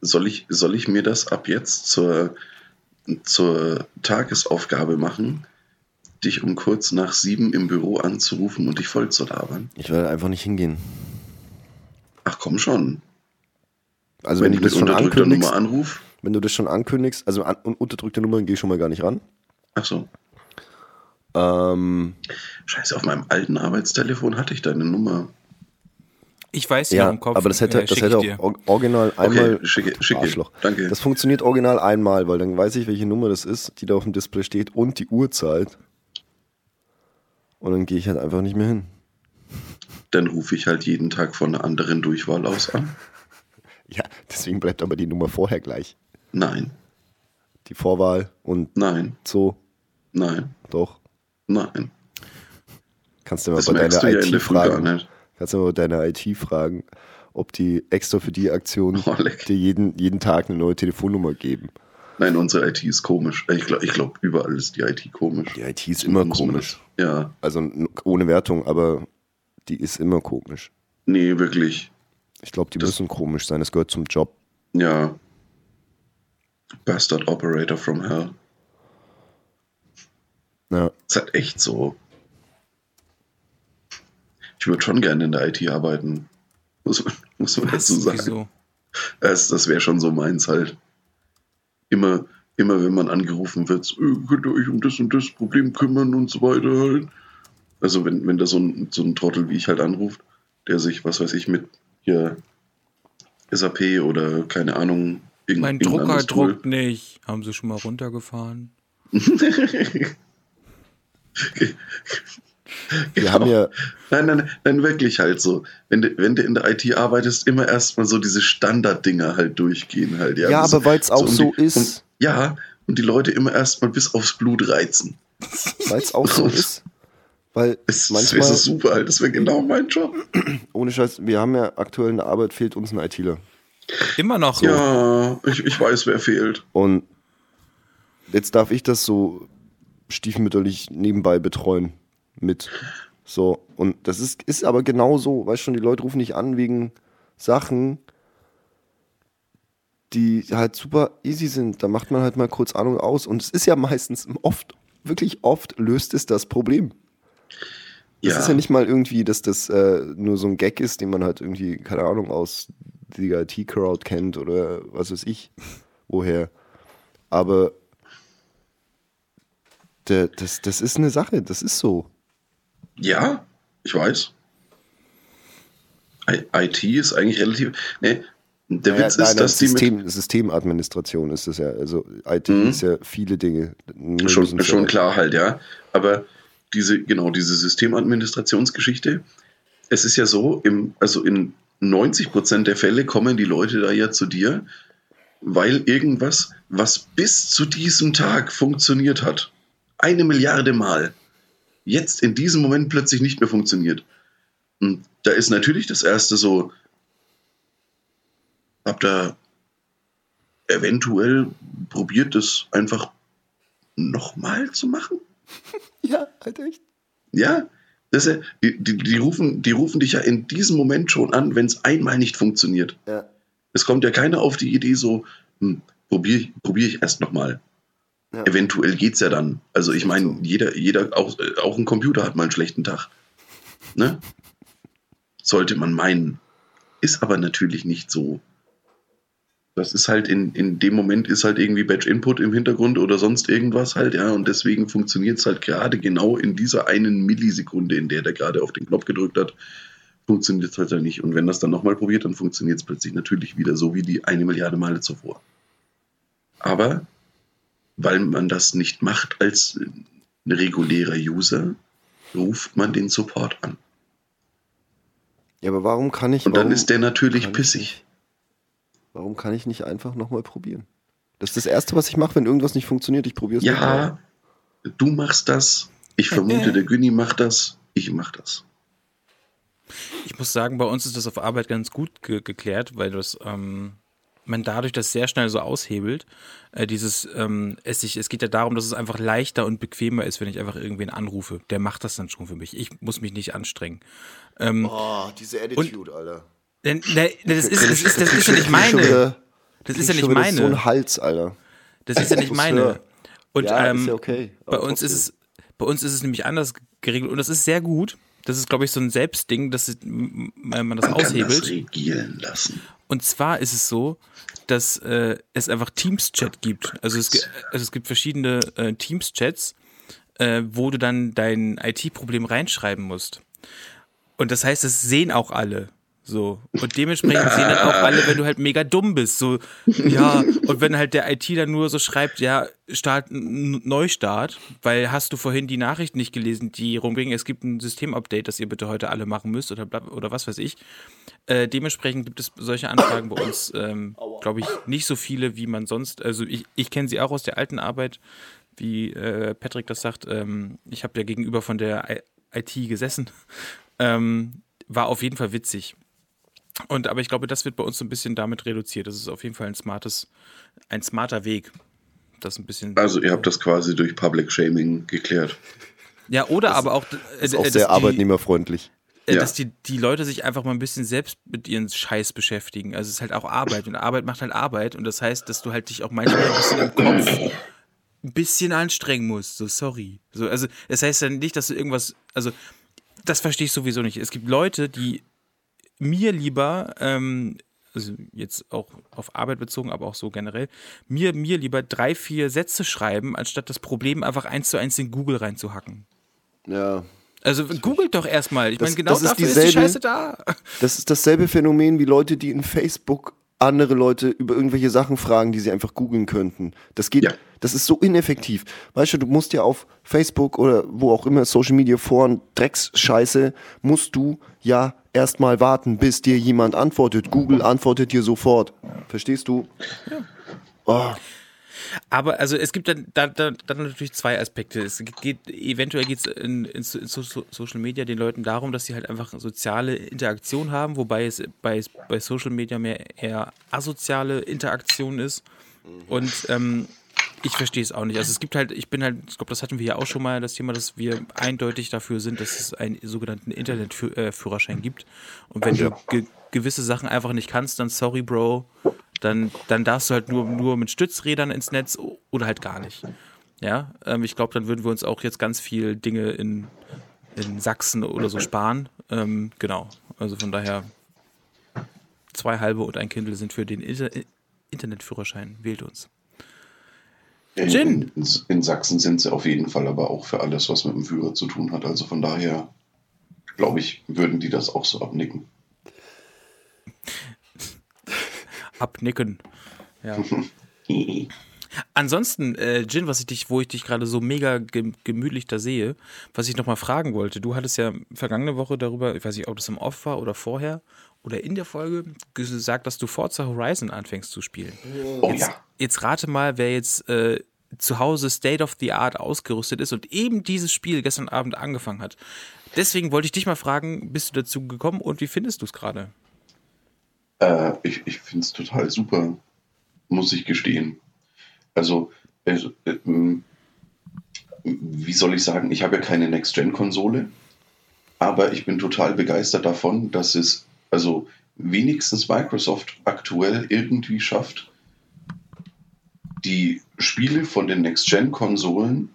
soll ich, soll ich mir das ab jetzt zur, zur Tagesaufgabe machen, dich um kurz nach sieben im Büro anzurufen und dich voll zu labern? Ich werde einfach nicht hingehen. Ach komm schon. Also Wenn wenn, ich du mit das schon unterdrückter ankündigst, Nummer anrufe. wenn du das schon ankündigst, also an, un- unterdrückte Nummern gehe ich schon mal gar nicht ran. Ach so. Ähm, Scheiße, auf meinem alten Arbeitstelefon hatte ich deine Nummer. Ich weiß ja ja, im Kopf. aber das hätte, äh, das hätte auch dir. or- original einmal. Okay, schicke, schicke. Arschloch. Danke. Das funktioniert original einmal, weil dann weiß ich, welche Nummer das ist, die da auf dem Display steht und die Uhrzeit. Und dann gehe ich halt einfach nicht mehr hin. Dann rufe ich halt jeden Tag von einer anderen Durchwahl aus an. (laughs) Ja, deswegen bleibt aber die Nummer vorher gleich. Nein, Die Vorwahl und nein, so, nein, doch. nein. Kannst du mal Das bei deiner ja IT fragen. Kannst du mal bei deiner IT fragen, ob die extra für die Aktion Oh, dir jeden, jeden Tag eine neue Telefonnummer geben. Nein, unsere IT ist komisch. Ich glaube, ich glaub, überall ist die IT komisch. Die IT ist immer komisch. Ja, Also ohne Wertung, aber die ist immer komisch. nee, wirklich. Ich glaube, die Das- müssen komisch sein. Das gehört zum Job. Ja. Bastard Operator from Hell. Ja. Ist halt echt so. Ich würde schon gerne in der IT arbeiten. Muss man, muss man dazu sagen. Wieso? Das, das wäre schon so meins halt. Immer, immer wenn man angerufen wird, so, äh, könnt ihr euch um das und das Problem kümmern und so weiter halt. Also wenn, wenn da so ein, so ein Trottel wie ich halt anruft, der sich, was weiß ich, mit hier SAP oder keine Ahnung, irgend- Mein Drucker druckt nicht. Haben sie schon mal runtergefahren? (laughs) (laughs) (laughs) (laughs) Wir haben ja, Nein, nein, nein, wirklich halt so. Wenn du, wenn du in der IT arbeitest, immer erstmal so diese Standarddinger halt durchgehen halt. Ja, ja, aber weil es auch um so die, ist, Um, ja, und die Leute immer erstmal bis aufs Blut reizen. (laughs) weil es auch so ist, weil wäre manchmal, so super halt, das wäre genau mein Job. (clears throat) ohne Scheiß, wir haben ja aktuell in der Arbeit fehlt uns ein ITler. Immer noch so. Ja, ich, ich weiß, wer fehlt. Und jetzt darf ich das so stiefmütterlich nebenbei betreuen mit. So, und das ist, ist aber genauso, weißt schon, die Leute rufen nicht an wegen Sachen, die halt super easy sind. Da macht man halt mal kurz Ahnung aus. Und es ist ja meistens oft, wirklich oft löst es das Problem. Das Ja. ist ja nicht mal irgendwie, dass das äh, nur so ein Gag ist, den man halt irgendwie, keine Ahnung, aus der IT-Crowd kennt oder was weiß ich, woher. Aber der, das, das ist eine Sache, das ist so. Ja, ich weiß. I IT ist eigentlich relativ. Ne, der Naja, Witz nein, ist, dass die mit, System, Systemadministration ist das ja. Also IT Mhm. ist ja viele Dinge. Schon, schon klar halt, ja. Aber diese, genau, diese Systemadministrationsgeschichte, es ist ja so, im, also in 90% der Fälle kommen die Leute da ja zu dir, weil irgendwas, was bis zu diesem Tag funktioniert hat, eine Milliarde Mal, jetzt in diesem Moment plötzlich nicht mehr funktioniert. Und da ist natürlich das erste so, habt ihr eventuell probiert, das einfach nochmal zu machen? (laughs) Ja, halt echt. Ja, das ja, die, die, die, rufen, die rufen dich ja in diesem Moment schon an, wenn es einmal nicht funktioniert. Ja. Es kommt ja keiner auf die Idee so, hm, probiere probier ich erst nochmal. Ja. Eventuell geht's ja dann. Also ich meine, jeder, jeder, auch, äh, auch ein Computer hat mal einen schlechten Tag. Ne? Sollte man meinen. Ist aber natürlich nicht so. Das ist halt in, in dem Moment ist halt irgendwie Batch Input im Hintergrund oder sonst irgendwas halt, ja, und deswegen funktioniert es halt gerade genau in dieser einen Millisekunde, in der der gerade auf den Knopf gedrückt hat, funktioniert es halt dann nicht. Und wenn das dann nochmal probiert, dann funktioniert es plötzlich natürlich wieder so wie die eine Milliarde Male zuvor. Aber weil man das nicht macht als äh, ein regulärer User, ruft man den Support an. Ja, aber warum kann ich. Und dann ist der natürlich ich pissig. nicht- Warum kann ich nicht einfach nochmal probieren? Das ist das Erste, was ich mache, wenn irgendwas nicht funktioniert. Ich probiere es Ja, du machst das. Ich vermute, der Günni macht das. Ich mach das. Ich muss sagen, bei uns ist das auf Arbeit ganz gut ge geklärt, weil das ähm, man dadurch das sehr schnell so aushebelt. Äh, dieses, ähm, es, sich, es geht ja darum, dass es einfach leichter und bequemer ist, wenn ich einfach irgendwen anrufe. Der macht das dann schon für mich. Ich muss mich nicht anstrengen. Ähm, Oh, diese Attitude, Alter. denn, ne, das, ist, das, ist, das ist ja nicht meine. Das ist ja nicht wieder So meine. ein Hals, Alter. Das ist ja nicht meine. Und ja, ähm, ist ja okay. bei uns ist es, bei uns ist es nämlich anders geregelt und das ist sehr gut. Das ist, glaube ich, so ein Selbstding, dass man das Man kann das aushebelt. regieren lassen. Und zwar ist es so, dass äh, es einfach Teams-Chat gibt. Also es, also es gibt verschiedene äh, Teams-Chats, äh, wo du dann dein IT-Problem reinschreiben musst. Und das heißt, das sehen auch alle. So. Und dementsprechend sehen dann auch alle, wenn du halt mega dumm bist. So, ja, und wenn halt der IT dann nur so schreibt, ja, Start, Neustart, weil hast du vorhin die Nachricht nicht gelesen, die rumging, es gibt ein Systemupdate, das ihr bitte heute alle machen müsst oder, oder was weiß ich. Äh, dementsprechend gibt es solche Anfragen bei uns, ähm, glaube ich, nicht so viele, wie man sonst. Also ich, ich kenne sie auch aus der alten Arbeit, wie äh, Patrick das sagt. Ähm, ich habe ja gegenüber von der I IT gesessen. Ähm, war auf jeden Fall witzig. Und aber ich glaube, das wird bei uns so ein bisschen damit reduziert. Das ist auf jeden Fall ein smartes, ein smarter Weg. Das ein bisschen. Also ihr habt das quasi durch Public Shaming geklärt. ja, oder aber auch, äh, ist auch dass sehr die- arbeitnehmerfreundlich. äh, Ja. dass die, die Leute sich einfach mal ein bisschen selbst mit ihren Scheiß beschäftigen. Also es ist halt auch Arbeit und Arbeit macht halt Arbeit und das heißt, dass du halt dich auch manchmal ein bisschen im Kopf ein bisschen anstrengen musst. So, sorry. So, also das heißt ja nicht, dass du irgendwas, also das verstehe ich sowieso nicht. Es gibt Leute, die mir lieber, ähm, also jetzt auch auf Arbeit bezogen, aber auch so generell, mir, mir lieber drei, vier Sätze schreiben, anstatt das Problem einfach eins zu eins in Google reinzuhacken. Ja. Also googelt doch erstmal. Ich meine, genau das ist dafür ist die dieselbe- Scheiße da. Das ist dasselbe Phänomen wie Leute, die in Facebook andere Leute über irgendwelche Sachen fragen, die sie einfach googeln könnten. Das geht, Ja. das ist so ineffektiv. Weißt du, du musst ja auf Facebook oder wo auch immer Social Media Foren Drecksscheiße, musst du ja erstmal warten, bis dir jemand antwortet. Google antwortet dir sofort. Verstehst du? Oh, Aber also es gibt dann, da, da, dann natürlich zwei Aspekte. Es geht, eventuell geht es in, in, so- in so, so- Social Media den Leuten darum, dass sie halt einfach soziale Interaktion haben, wobei es bei, bei Social Media mehr eher asoziale Interaktion ist. Und ähm, ich verstehe es auch nicht. Also es gibt halt, ich bin halt, ich glaube, das hatten wir ja auch schon mal, das Thema, dass wir eindeutig dafür sind, dass es einen sogenannten Internetführerschein gibt. Und wenn du ge gewisse Sachen einfach nicht kannst, dann sorry, Bro, dann, dann darfst du halt nur, nur mit Stützrädern ins Netz oder halt gar nicht. Ja, ähm, ich glaube, dann würden wir uns auch jetzt ganz viel Dinge in, in Sachsen oder so sparen. Ähm, genau. Also von daher zwei halbe und ein Kindle sind für den Inter Internetführerschein. Wählt uns. In, in, in, Sachsen sind sie auf jeden Fall aber auch für alles, was mit dem Führer zu tun hat. Also von daher, glaube ich, würden die das auch so abnicken. Abnicken. Ja. (laughs) Ansonsten, äh, Jin, was ich dich, wo ich dich gerade so mega gemütlich da sehe, was ich nochmal fragen wollte, du hattest ja vergangene Woche darüber, ich weiß nicht, ob das im Off war oder vorher oder in der Folge, gesagt, dass du Forza Horizon anfängst zu spielen. Oh jetzt, ja. Jetzt rate mal, wer jetzt äh, zu Hause State of the Art ausgerüstet ist und eben dieses Spiel gestern Abend angefangen hat. Deswegen wollte ich dich mal fragen, bist du dazu gekommen und wie findest du es gerade? Äh, ich ich finde es total super, muss ich gestehen. Also, äh, äh, wie soll ich sagen, ich habe ja keine Next-Gen-Konsole, aber ich bin total begeistert davon, dass es also wenigstens Microsoft aktuell irgendwie schafft, die Spiele von den Next-Gen-Konsolen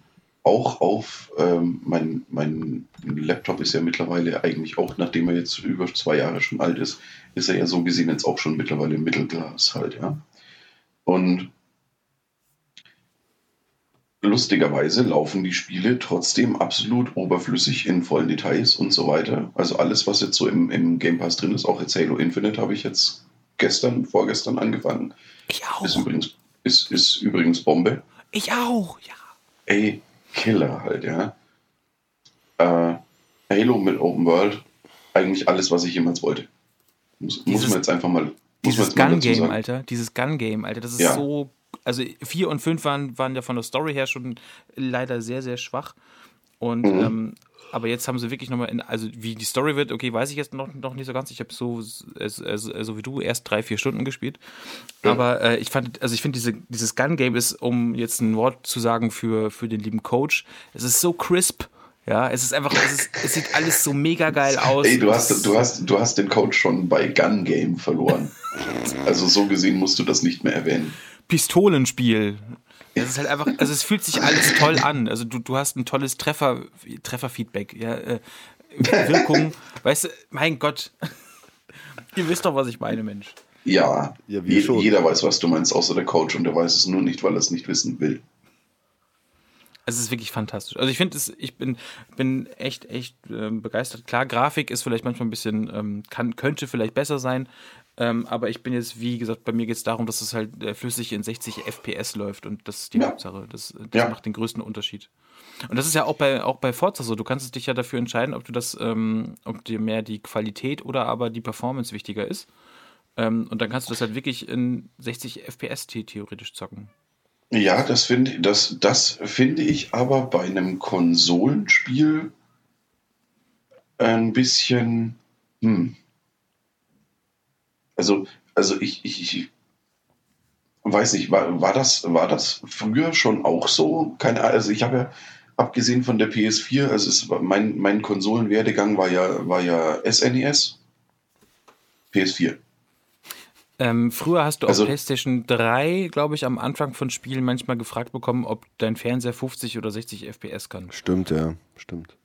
auch auf ähm, mein, mein Laptop ist ja mittlerweile eigentlich auch, nachdem er jetzt über zwei Jahre schon alt ist, ist er ja so gesehen jetzt auch schon mittlerweile Mittelglas halt, ja. Und lustigerweise laufen die Spiele trotzdem absolut oberflüssig in vollen Details und so weiter. Also alles, was jetzt so im, im Game Pass drin ist, auch jetzt Halo Infinite habe ich jetzt gestern, vorgestern angefangen. Ich auch. Ist übrigens, ist, ist übrigens Bombe. Ich auch, ja. Ey, Killer halt, ja. Äh, Halo mit Open World, eigentlich alles, was ich jemals wollte. Muss, dieses, muss man jetzt einfach mal. Dieses Gun-Game, Alter. Dieses Gun-Game, Alter. Das ist ja. so also 4 und 5 waren, waren ja von der Story her schon leider sehr, sehr schwach. Und mhm. ähm, aber jetzt haben sie wirklich nochmal, in, also wie die Story wird, okay, weiß ich jetzt noch, noch nicht so ganz. Ich habe so, äh, so wie du erst drei, vier Stunden gespielt. Aber äh, ich fand, also ich finde, diese, dieses Gun-Game ist, um jetzt ein Wort zu sagen für, für den lieben Coach, es ist so crisp. Ja, es ist einfach, es, ist, es sieht alles so mega geil aus. Ey, du hast, du hast, du hast den Coach schon bei Gun Game verloren. (laughs) also so gesehen musst du das nicht mehr erwähnen. Pistolenspiel. Es ist halt einfach, also es fühlt sich alles toll an. Also du, du hast ein tolles Treffer, Trefferfeedback, ja, äh, Wirkung. (laughs) weißt du, mein Gott. Ihr wisst doch, was ich meine, Mensch. Ja, ja je, jeder weiß, was du meinst, außer der Coach und der weiß es nur nicht, weil er es nicht wissen will. Es ist wirklich fantastisch. Also ich finde es, ich bin, bin echt, echt äh, begeistert. Klar, Grafik ist vielleicht manchmal ein bisschen, ähm, kann, könnte vielleicht besser sein, ähm, aber ich bin jetzt, wie gesagt, bei mir geht es darum, dass es halt äh, flüssig in 60 FPS läuft und das ist die ja. Hauptsache. Das, das ja. macht den größten Unterschied. Und das ist ja auch bei, auch bei Forza so. Du kannst dich ja dafür entscheiden, ob du das, ähm, ob dir mehr die Qualität oder aber die Performance wichtiger ist. Ähm, und dann kannst du das halt wirklich in 60 FPS theoretisch zocken. Ja, das finde das, das finde ich aber bei einem Konsolenspiel ein bisschen. Hm also, also ich, ich, ich weiß nicht, war, war, das, war das früher schon auch so? Keine Ahnung, also ich habe ja, abgesehen von der PS4, also es war mein, mein Konsolenwerdegang war ja, war ja SNES, PS4. Ähm, früher hast du also, auf PlayStation 3, glaube ich, am Anfang von Spielen manchmal gefragt bekommen, ob dein Fernseher 50 oder 60 FPS kann. Stimmt, ja, stimmt.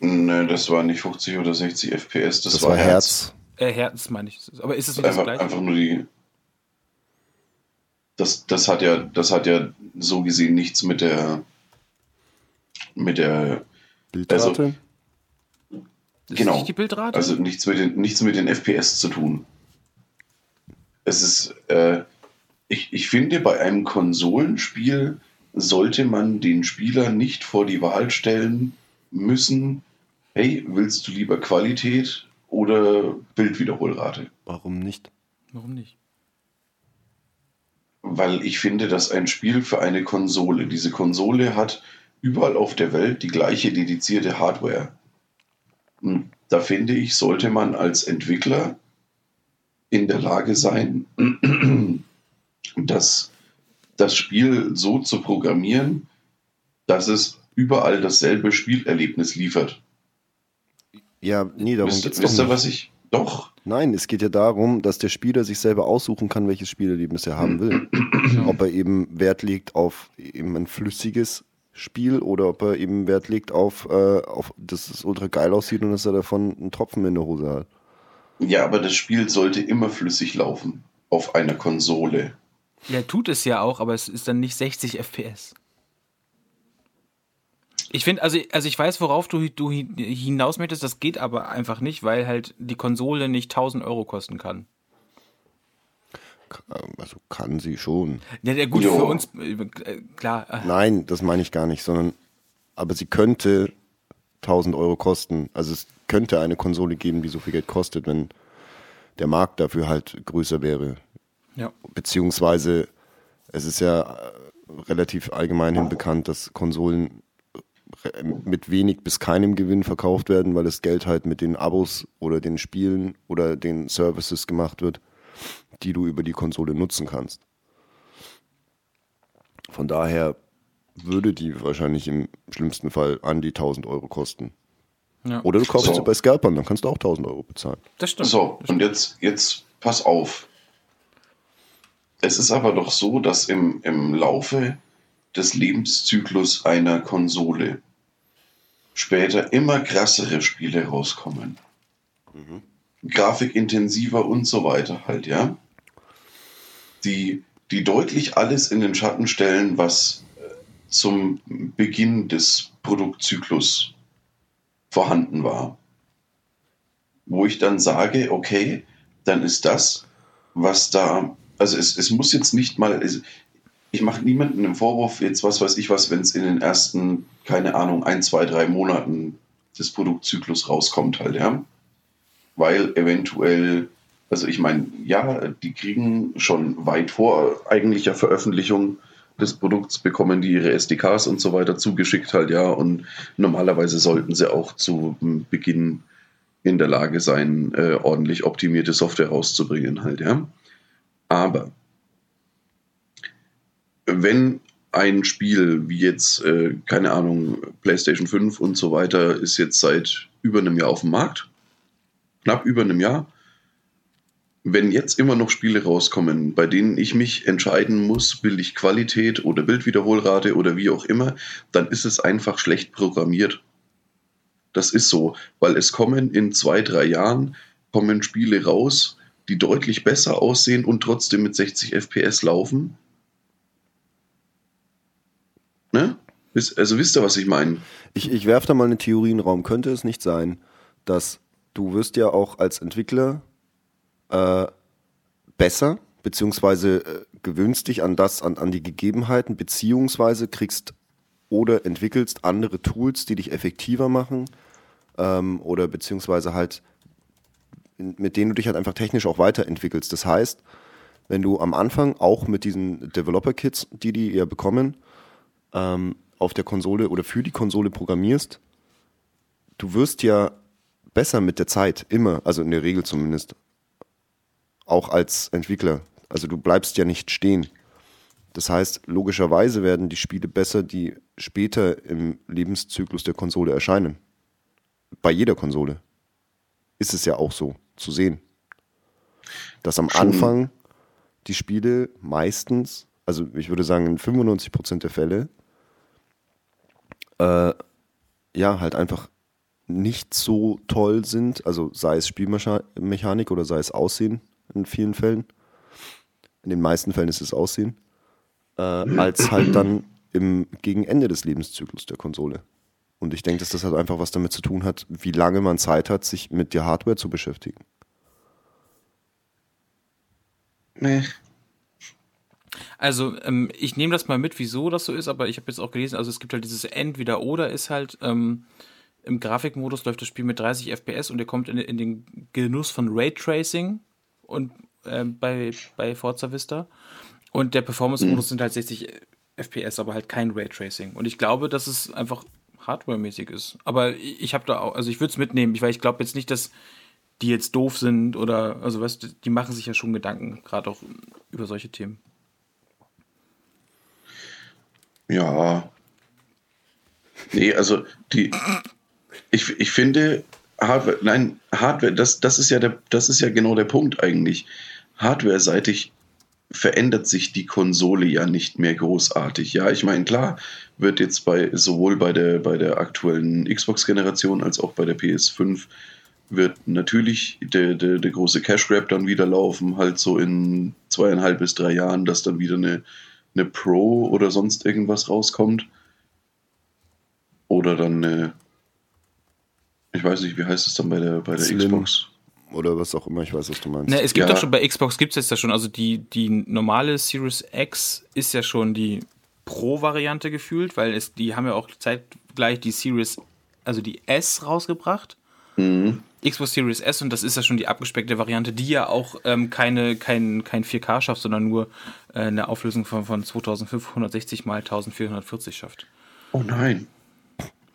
Ne, das war nicht 50 oder 60 FPS, das, das war, war Herz. Herz. Äh, Herz meine ich. Aber ist es nicht einfach, das gleiche? Einfach nur die. Das, das hat ja, das hat ja so gesehen nichts mit der mit der Bildrate. Also, genau. die Bildrate? Also nichts mit den, nichts mit den FPS zu tun. Es ist, äh, ich, ich finde, bei einem Konsolenspiel sollte man den Spieler nicht vor die Wahl stellen müssen, hey, willst du lieber Qualität oder Bildwiederholrate. Warum nicht? Warum nicht? Weil ich finde, dass ein Spiel für eine Konsole, diese Konsole hat überall auf der Welt die gleiche dedizierte Hardware. Hm, da finde ich, sollte man als Entwickler in der Lage sein, das, das Spiel so zu programmieren, dass es überall dasselbe Spielerlebnis liefert. Ja, nee, darum wisst, geht's wisst doch ihr, was ich Doch. Nein, es geht ja darum, dass der Spieler sich selber aussuchen kann, welches Spielerlebnis er haben will. ob er eben Wert legt auf eben ein flüssiges Spiel oder ob er eben Wert legt auf, äh, auf dass es ultra geil aussieht und dass er davon einen Tropfen in der Hose hat. Ja, aber das Spiel sollte immer flüssig laufen auf einer Konsole. Ja, tut es ja auch, aber es ist dann nicht 60 FPS. Ich finde, also, also ich weiß, worauf du, du hinaus möchtest, das geht aber einfach nicht, weil halt die Konsole nicht 1000 Euro kosten kann. Also kann sie schon. Ja, ja gut, jo. für uns, äh, klar. Nein, das meine ich gar nicht, sondern, aber sie könnte 1000 Euro kosten. Also es könnte eine Konsole geben, die so viel Geld kostet, wenn der Markt dafür halt größer wäre. Ja. Beziehungsweise es ist ja relativ allgemein hin bekannt, dass Konsolen mit wenig bis keinem Gewinn verkauft werden, weil das Geld halt mit den Abos oder den Spielen oder den Services gemacht wird, die du über die Konsole nutzen kannst. Von daher würde die wahrscheinlich im schlimmsten Fall an die 1000 Euro kosten. Ja. Oder du kaufst so. sie bei Scalpern, dann kannst du auch 1000 Euro bezahlen. Das stimmt. So, und jetzt, jetzt pass auf. Es ist aber doch so, dass im, im Laufe des Lebenszyklus einer Konsole später immer krassere Spiele rauskommen. Mhm. Grafikintensiver und so weiter halt, ja. Die, die deutlich alles in den Schatten stellen, was äh, zum Beginn des Produktzyklus vorhanden war. Wo ich dann sage, okay, dann ist das, was da, also es, es muss jetzt nicht mal, ich mache niemandem einen Vorwurf, jetzt was weiß ich was, wenn es in den ersten, keine Ahnung, ein, zwei, drei Monaten des Produktzyklus rauskommt halt, ja. Weil eventuell, also ich meine, ja, die kriegen schon weit vor eigentlicher Veröffentlichung des Produkts bekommen die ihre SDKs und so weiter zugeschickt halt, ja. Und normalerweise sollten sie auch zu Beginn in der Lage sein, äh, ordentlich optimierte Software rauszubringen halt, ja. Aber wenn ein Spiel wie jetzt, äh, keine Ahnung, PlayStation 5 und so weiter ist jetzt seit über einem Jahr auf dem Markt, knapp über einem Jahr, wenn jetzt immer noch Spiele rauskommen, bei denen ich mich entscheiden muss, will ich Qualität oder Bildwiederholrate oder wie auch immer, dann ist es einfach schlecht programmiert. Das ist so, weil es kommen in zwei, drei Jahren kommen Spiele raus, die deutlich besser aussehen und trotzdem mit 60 FPS laufen Ne? Also wisst ihr, was ich meine? Ich, ich werfe da mal eine Theorie in den Raum. Könnte es nicht sein, dass du wirst ja auch als Entwickler äh, besser, beziehungsweise äh, gewöhnst dich an das, an, an die Gegebenheiten, beziehungsweise kriegst oder entwickelst andere Tools, die dich effektiver machen ähm, oder beziehungsweise halt mit denen du dich halt einfach technisch auch weiterentwickelst. Das heißt, wenn du am Anfang auch mit diesen Developer-Kits, die die ja bekommen, ähm, auf der Konsole oder für die Konsole programmierst, du wirst ja besser mit der Zeit, immer, also in der Regel zumindest, auch als Entwickler. Also du bleibst ja nicht stehen. Das heißt, logischerweise werden die Spiele besser, die später im Lebenszyklus der Konsole erscheinen. Bei jeder Konsole ist es ja auch so zu sehen, dass am Anfang die Spiele meistens, also ich würde sagen in 95% der Fälle, äh, ja, halt einfach nicht so toll sind, also sei es Spielmechanik oder sei es Aussehen in vielen Fällen. In den meisten Fällen ist es Aussehen, äh, als halt dann im gegen Ende des Lebenszyklus der Konsole. Und ich denke, dass das halt einfach was damit zu tun hat, wie lange man Zeit hat, sich mit der Hardware zu beschäftigen. Nee, also ähm, ich nehme das mal mit, wieso das so ist, aber ich habe jetzt auch gelesen, also es gibt halt dieses Entweder-Oder ist halt, ähm, im Grafikmodus läuft das Spiel mit 30 FPS und er kommt in, in den Genuss von Raytracing und äh, bei, bei Forza Vista. Und der Performance-Modus mhm. sind halt 60 FPS, aber halt kein Raytracing. Und ich glaube, dass es einfach hardware-mäßig ist. Aber ich habe da auch, also ich würde es mitnehmen, weil ich glaube jetzt nicht, dass die jetzt doof sind oder, also weißt du, die machen sich ja schon Gedanken, gerade auch über solche Themen. Ja. Nee, also die. Ich, ich finde, Hardware, nein, Hardware, das, das, ist ja der, das ist ja genau der Punkt eigentlich. Hardware-seitig verändert sich die Konsole ja nicht mehr großartig. Ja, ich meine, klar, wird jetzt bei sowohl bei der, bei der aktuellen Xbox-Generation als auch bei der PS5 wird natürlich der, der, der große Cash Grab dann wieder laufen, halt so in zweieinhalb bis drei Jahren, dass dann wieder eine, eine Pro oder sonst irgendwas rauskommt. Oder dann eine, ich weiß nicht, wie heißt es dann bei der, bei der Slim. Xbox? Oder was auch immer, ich weiß, was du meinst. Ne, es gibt Ja. doch schon, bei Xbox gibt es jetzt ja schon, also die, die normale Series X ist ja schon die Pro-Variante gefühlt, weil es, die haben ja auch zeitgleich die Series, also die S rausgebracht. Mhm. Xbox Series S und das ist ja schon die abgespeckte Variante, die ja auch ähm, keine, kein, kein 4K schafft, sondern nur äh, eine Auflösung von, von 2560 mal 1440 schafft. Oh nein.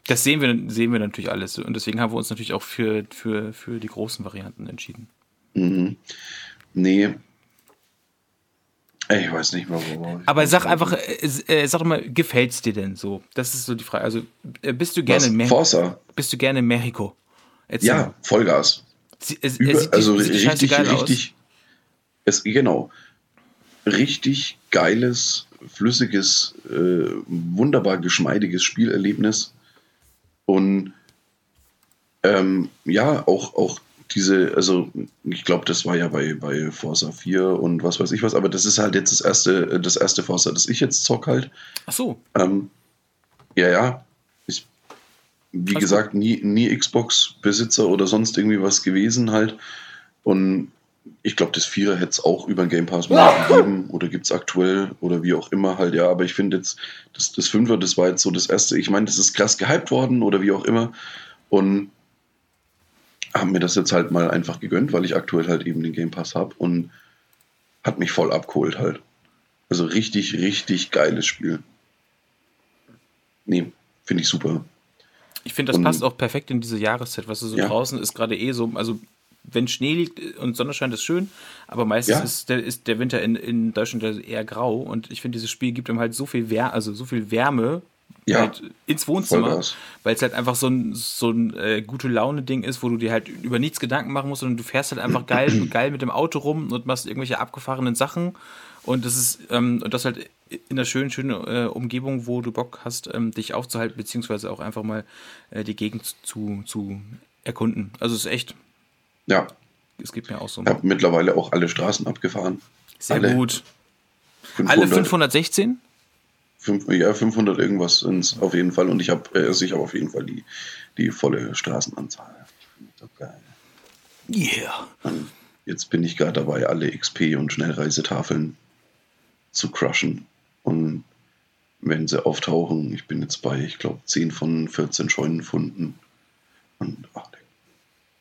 Das sehen wir, sehen wir natürlich alles und deswegen haben wir uns natürlich auch für, für, für die großen Varianten entschieden. Mhm. Nee. Ich weiß nicht mehr, wo. Aber sag einfach, äh, äh, sag mal, gefällt's dir denn so? Das ist so die Frage. Also äh, bist du gerne Was? in Me Forza? bist du gerne in Mexiko? Erzähl Ja. Vollgas. Sie, es, Über, sieht, also sieht richtig, geil richtig. Es, genau. Richtig geiles, flüssiges, äh, wunderbar geschmeidiges Spielerlebnis. Und ähm, ja, auch, auch diese, also ich glaube, das war ja bei, bei Forza 4 und was weiß ich was, aber das ist halt jetzt das erste, das erste Forza, das ich jetzt zock halt. Ach so. Ähm, ja, ja. Wie Alles gesagt, nie, nie Xbox-Besitzer oder sonst irgendwie was gewesen halt. Und ich glaube, das Vierer hätte es auch über den Game Pass mal gegeben oder gibt es aktuell oder wie auch immer halt, ja. Aber ich finde jetzt, das, das Fünfer, das war jetzt so das erste. Ich meine, das ist krass gehypt worden oder wie auch immer. Und haben mir das jetzt halt mal einfach gegönnt, weil ich aktuell halt eben den Game Pass habe und hat mich voll abgeholt halt. Also richtig, richtig geiles Spiel. Nee, finde ich super. Ich finde, das Und- passt auch perfekt in diese Jahreszeit. Was du so Ja. draußen ist gerade eh so, also wenn Schnee liegt und Sonne scheint, ist schön, aber meistens Ja. ist, der, ist der Winter in, in Deutschland eher grau und ich finde, dieses Spiel gibt ihm halt so viel Wärme, also so viel Wärme Ja, halt ins Wohnzimmer, weil es halt einfach so ein, so ein äh, gute Laune-Ding ist, wo du dir halt über nichts Gedanken machen musst, sondern du fährst halt einfach geil, (clears throat) geil mit dem Auto rum und machst irgendwelche abgefahrenen Sachen und das ist, ähm, und das halt in einer schönen, schönen äh, Umgebung, wo du Bock hast, ähm, dich aufzuhalten, beziehungsweise auch einfach mal äh, die Gegend zu, zu erkunden. Also es ist echt, Ja, es gibt mir auch so. ich habe mittlerweile auch alle Straßen abgefahren. Sehr alle gut. 500, Alle 516? fünf, ja, 500 irgendwas sind es auf jeden Fall. Und ich habe äh, also ich hab auf jeden Fall die, die volle Straßenanzahl. So geil. Yeah. Und jetzt bin ich gerade dabei, alle XP- und Schnellreisetafeln zu crushen. Und wenn sie auftauchen, ich bin jetzt bei, ich glaube, 10 von 14 Scheunenfunden. Und ach,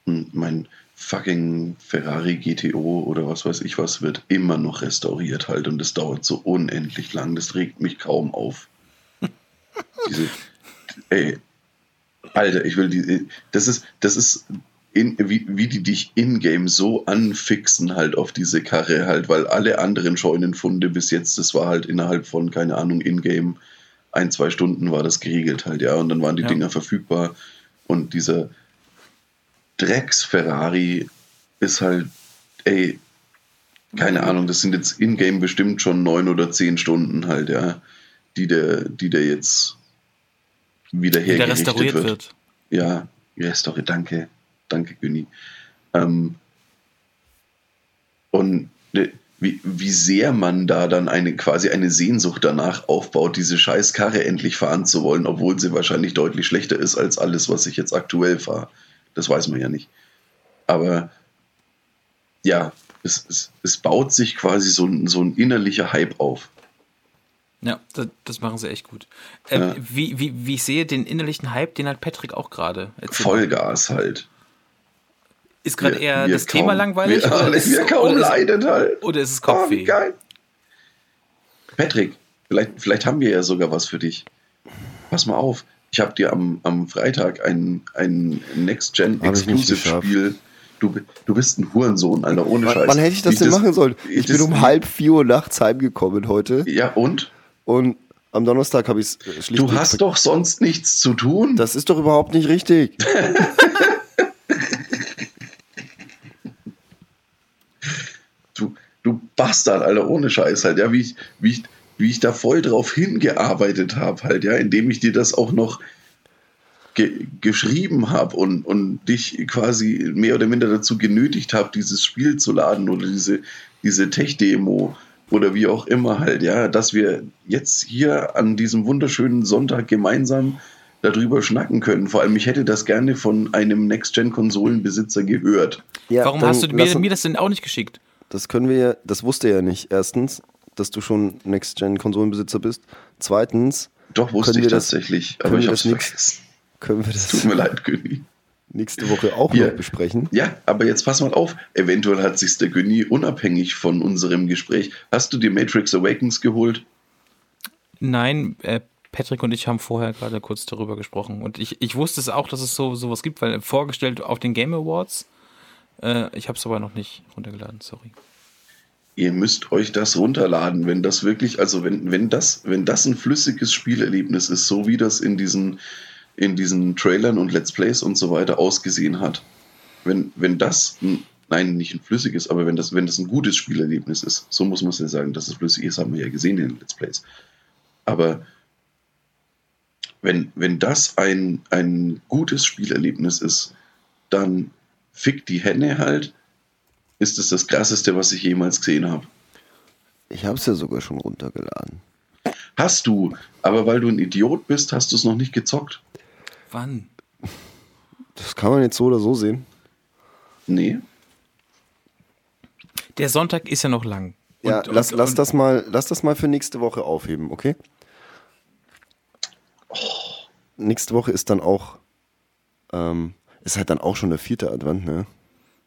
und mein fucking Ferrari GTO oder was weiß ich was wird immer noch restauriert halt und das dauert so unendlich lang. Das regt mich kaum auf. (laughs) Diese, ey, Alter, ich will die, das ist, das ist in, wie, wie die dich in-game so anfixen halt auf diese Karre halt, weil alle anderen Scheunenfunde bis jetzt, das war halt innerhalb von, keine Ahnung, in-game ein, zwei Stunden war das geregelt halt, ja, und dann waren die Ja. Dinger verfügbar und dieser Drecks-Ferrari ist halt, ey, keine Ahnung, das sind jetzt in-game bestimmt schon neun oder zehn Stunden halt, ja, die der, die der jetzt wieder Wie der hergerichtet restauriert wird. wird. Ja, restauriert, danke, danke, Günni. Ähm, und ne, wie, wie sehr man da dann eine quasi eine Sehnsucht danach aufbaut, diese scheiß Karre endlich fahren zu wollen, obwohl sie wahrscheinlich deutlich schlechter ist als alles, was ich jetzt aktuell fahre. Das weiß man ja nicht. Aber ja, es, es, es baut sich quasi so ein, so ein innerlicher Hype auf. Ja, das, das machen sie echt gut. Ähm, Ja. wie, wie, wie ich sehe, den innerlichen Hype, den hat Patrick auch gerade. Vollgas halt. Ist gerade eher wir das Thema kaum- langweilig? Wir, oder (laughs) ist, wir kaum oder ist, halt. oder ist es Oh, Kopfweh? geil. Patrick, vielleicht, vielleicht haben wir ja sogar was für dich. Pass mal auf. Ich habe dir am, am Freitag ein, ein ich Next-Gen-Exclusive-Spiel. Du, du bist ein Hurensohn, Alter, ohne Wann, Scheiß. wann hätte ich das Wie denn machen sollen? ich Ich bin das- um halb vier Uhr nachts heimgekommen heute Ja, und? und am Donnerstag habe ich es schlicht Du hast doch sonst nichts zu tun. Das ist doch überhaupt nicht richtig. (laughs) du, Bastard, Alter, ohne Scheiß halt, ja, wie ich, wie ich, wie ich da voll drauf hingearbeitet habe, halt, ja, indem ich dir das auch noch ge geschrieben habe und, und dich quasi mehr oder minder dazu genötigt habe, dieses Spiel zu laden oder diese, diese Tech-Demo oder wie auch immer halt, ja, dass wir jetzt hier an diesem wunderschönen Sonntag gemeinsam darüber schnacken können. Vor allem, ich hätte das gerne von einem Next-Gen-Konsolenbesitzer gehört. Ja, Warum hast du mir, mir das denn auch nicht geschickt? Das können wir ja, das wusste er ja nicht. Erstens, dass du schon Next-Gen-Konsolenbesitzer bist. Zweitens, Doch, wusste Können ich wir das- tatsächlich, können aber ich das es nix- vergessen. können wir Tut das mir leid, Günni. nächste Woche auch Hier. noch besprechen. Ja, aber jetzt pass mal auf. Eventuell hat sich der Günni unabhängig von unserem Gespräch. Hast du dir Matrix Awakens geholt? Nein, äh, Patrick und ich haben vorher gerade kurz darüber gesprochen. Und ich, ich wusste es auch, dass es so sowas gibt, weil vorgestellt auf den Game Awards. Äh, ich habe es aber noch nicht runtergeladen, sorry. Ihr müsst euch das runterladen, wenn das wirklich, also wenn, wenn das, wenn das ein flüssiges Spielerlebnis ist, so wie das in diesen, in diesen Trailern und Let's Plays und so weiter ausgesehen hat. Wenn, wenn das, ein, nein, nicht ein flüssiges, aber wenn das, wenn das ein gutes Spielerlebnis ist, so muss man es ja sagen, dass es flüssig ist, haben wir ja gesehen in den Let's Plays. Aber wenn, wenn das ein, ein gutes Spielerlebnis ist, dann fick die Henne halt, ist es das krasseste, was ich jemals gesehen habe. Ich habe es ja sogar schon runtergeladen. Hast du, aber weil du ein Idiot bist, hast du es noch nicht gezockt. Wann? Das kann man jetzt so oder so sehen. Nee. Der Sonntag ist ja noch lang. Ja, Und- lass, und- lass, und- das mal, lass das mal für nächste Woche aufheben, okay? Nächste Woche ist dann auch, ähm, ist halt dann auch schon der vierte Advent, ne?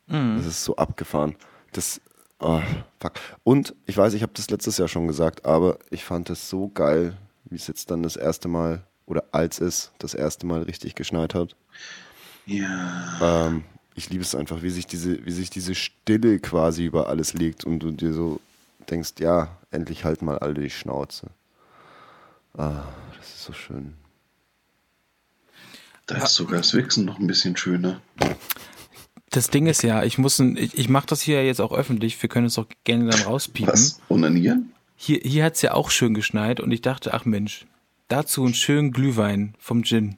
Das ist so abgefahren. Das, oh, fuck. Und ich weiß, ich habe das letztes Jahr schon gesagt, aber ich fand es so geil, wie es jetzt dann das erste Mal oder als es das erste Mal richtig geschneit hat. Ja. Ähm, ich liebe es einfach, wie sich diese, wie sich diese Stille quasi über alles legt und du dir so denkst, ja, endlich halt mal alle die Schnauze. Ah, das ist so schön. Da ist sogar das Wichsen noch ein bisschen schöner. Das Ding ist ja, ich muss, ein, ich, ich mache das hier jetzt auch öffentlich. Wir können es auch gerne dann rauspiepen. Was? Onanieren? Hier, hier hat es ja auch schön geschneit und ich dachte, ach Mensch, dazu einen schönen Glühwein vom Gin.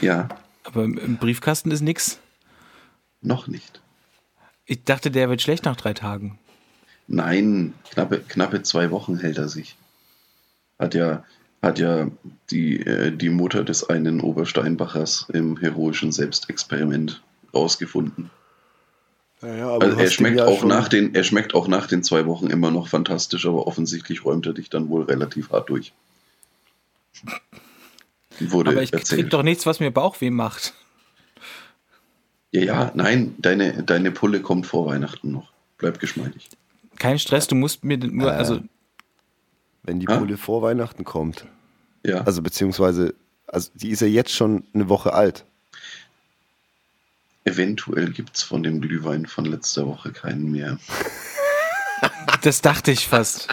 Ja, Aber im, Briefkasten ist nix. noch nicht. Ich dachte, der wird schlecht nach drei Tagen. Nein, knappe, knappe zwei Wochen hält er sich. Hat ja, hat ja die, äh, die Mutter des einen Obersteinbachers im heroischen Selbstexperiment rausgefunden. Ja, Also er schmeckt, auch nach den, er schmeckt auch nach den zwei Wochen immer noch fantastisch, aber offensichtlich räumt er dich dann wohl relativ hart durch. Wurde Aber ich krieg doch nichts, was mir Bauchweh macht. Ja, ja, nein, deine, deine Pulle kommt vor Weihnachten noch. Bleib geschmeidig. Kein Stress, du musst mir nur, also Wenn die Ah. Pulle vor Weihnachten kommt. Ja. Also beziehungsweise, also die ist ja jetzt schon eine Woche alt. Eventuell gibt es von dem Glühwein von letzter Woche keinen mehr. (laughs) das dachte ich fast.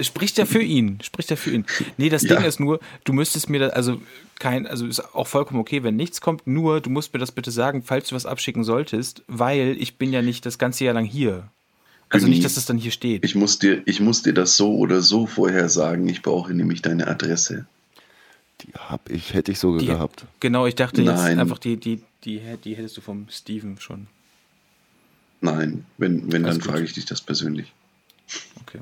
Spricht ja für ihn, spricht ja für ihn. Nee, das Ja. Ding ist nur, du müsstest mir das, also kein, also ist auch vollkommen okay, wenn nichts kommt, nur du musst mir das bitte sagen, falls du was abschicken solltest, weil ich bin ja nicht das ganze Jahr lang hier. Also nicht, dass es dann hier steht. Ich muss, dir, ich muss dir das so oder so vorher sagen. Ich brauche nämlich deine Adresse. Die hab ich, hätte ich sogar Die- gehabt. Genau, ich dachte jetzt Nein. einfach, die, die, die, die hättest du vom Steven schon. Nein, wenn, wenn Alles dann gut. frage ich dich das persönlich. Okay.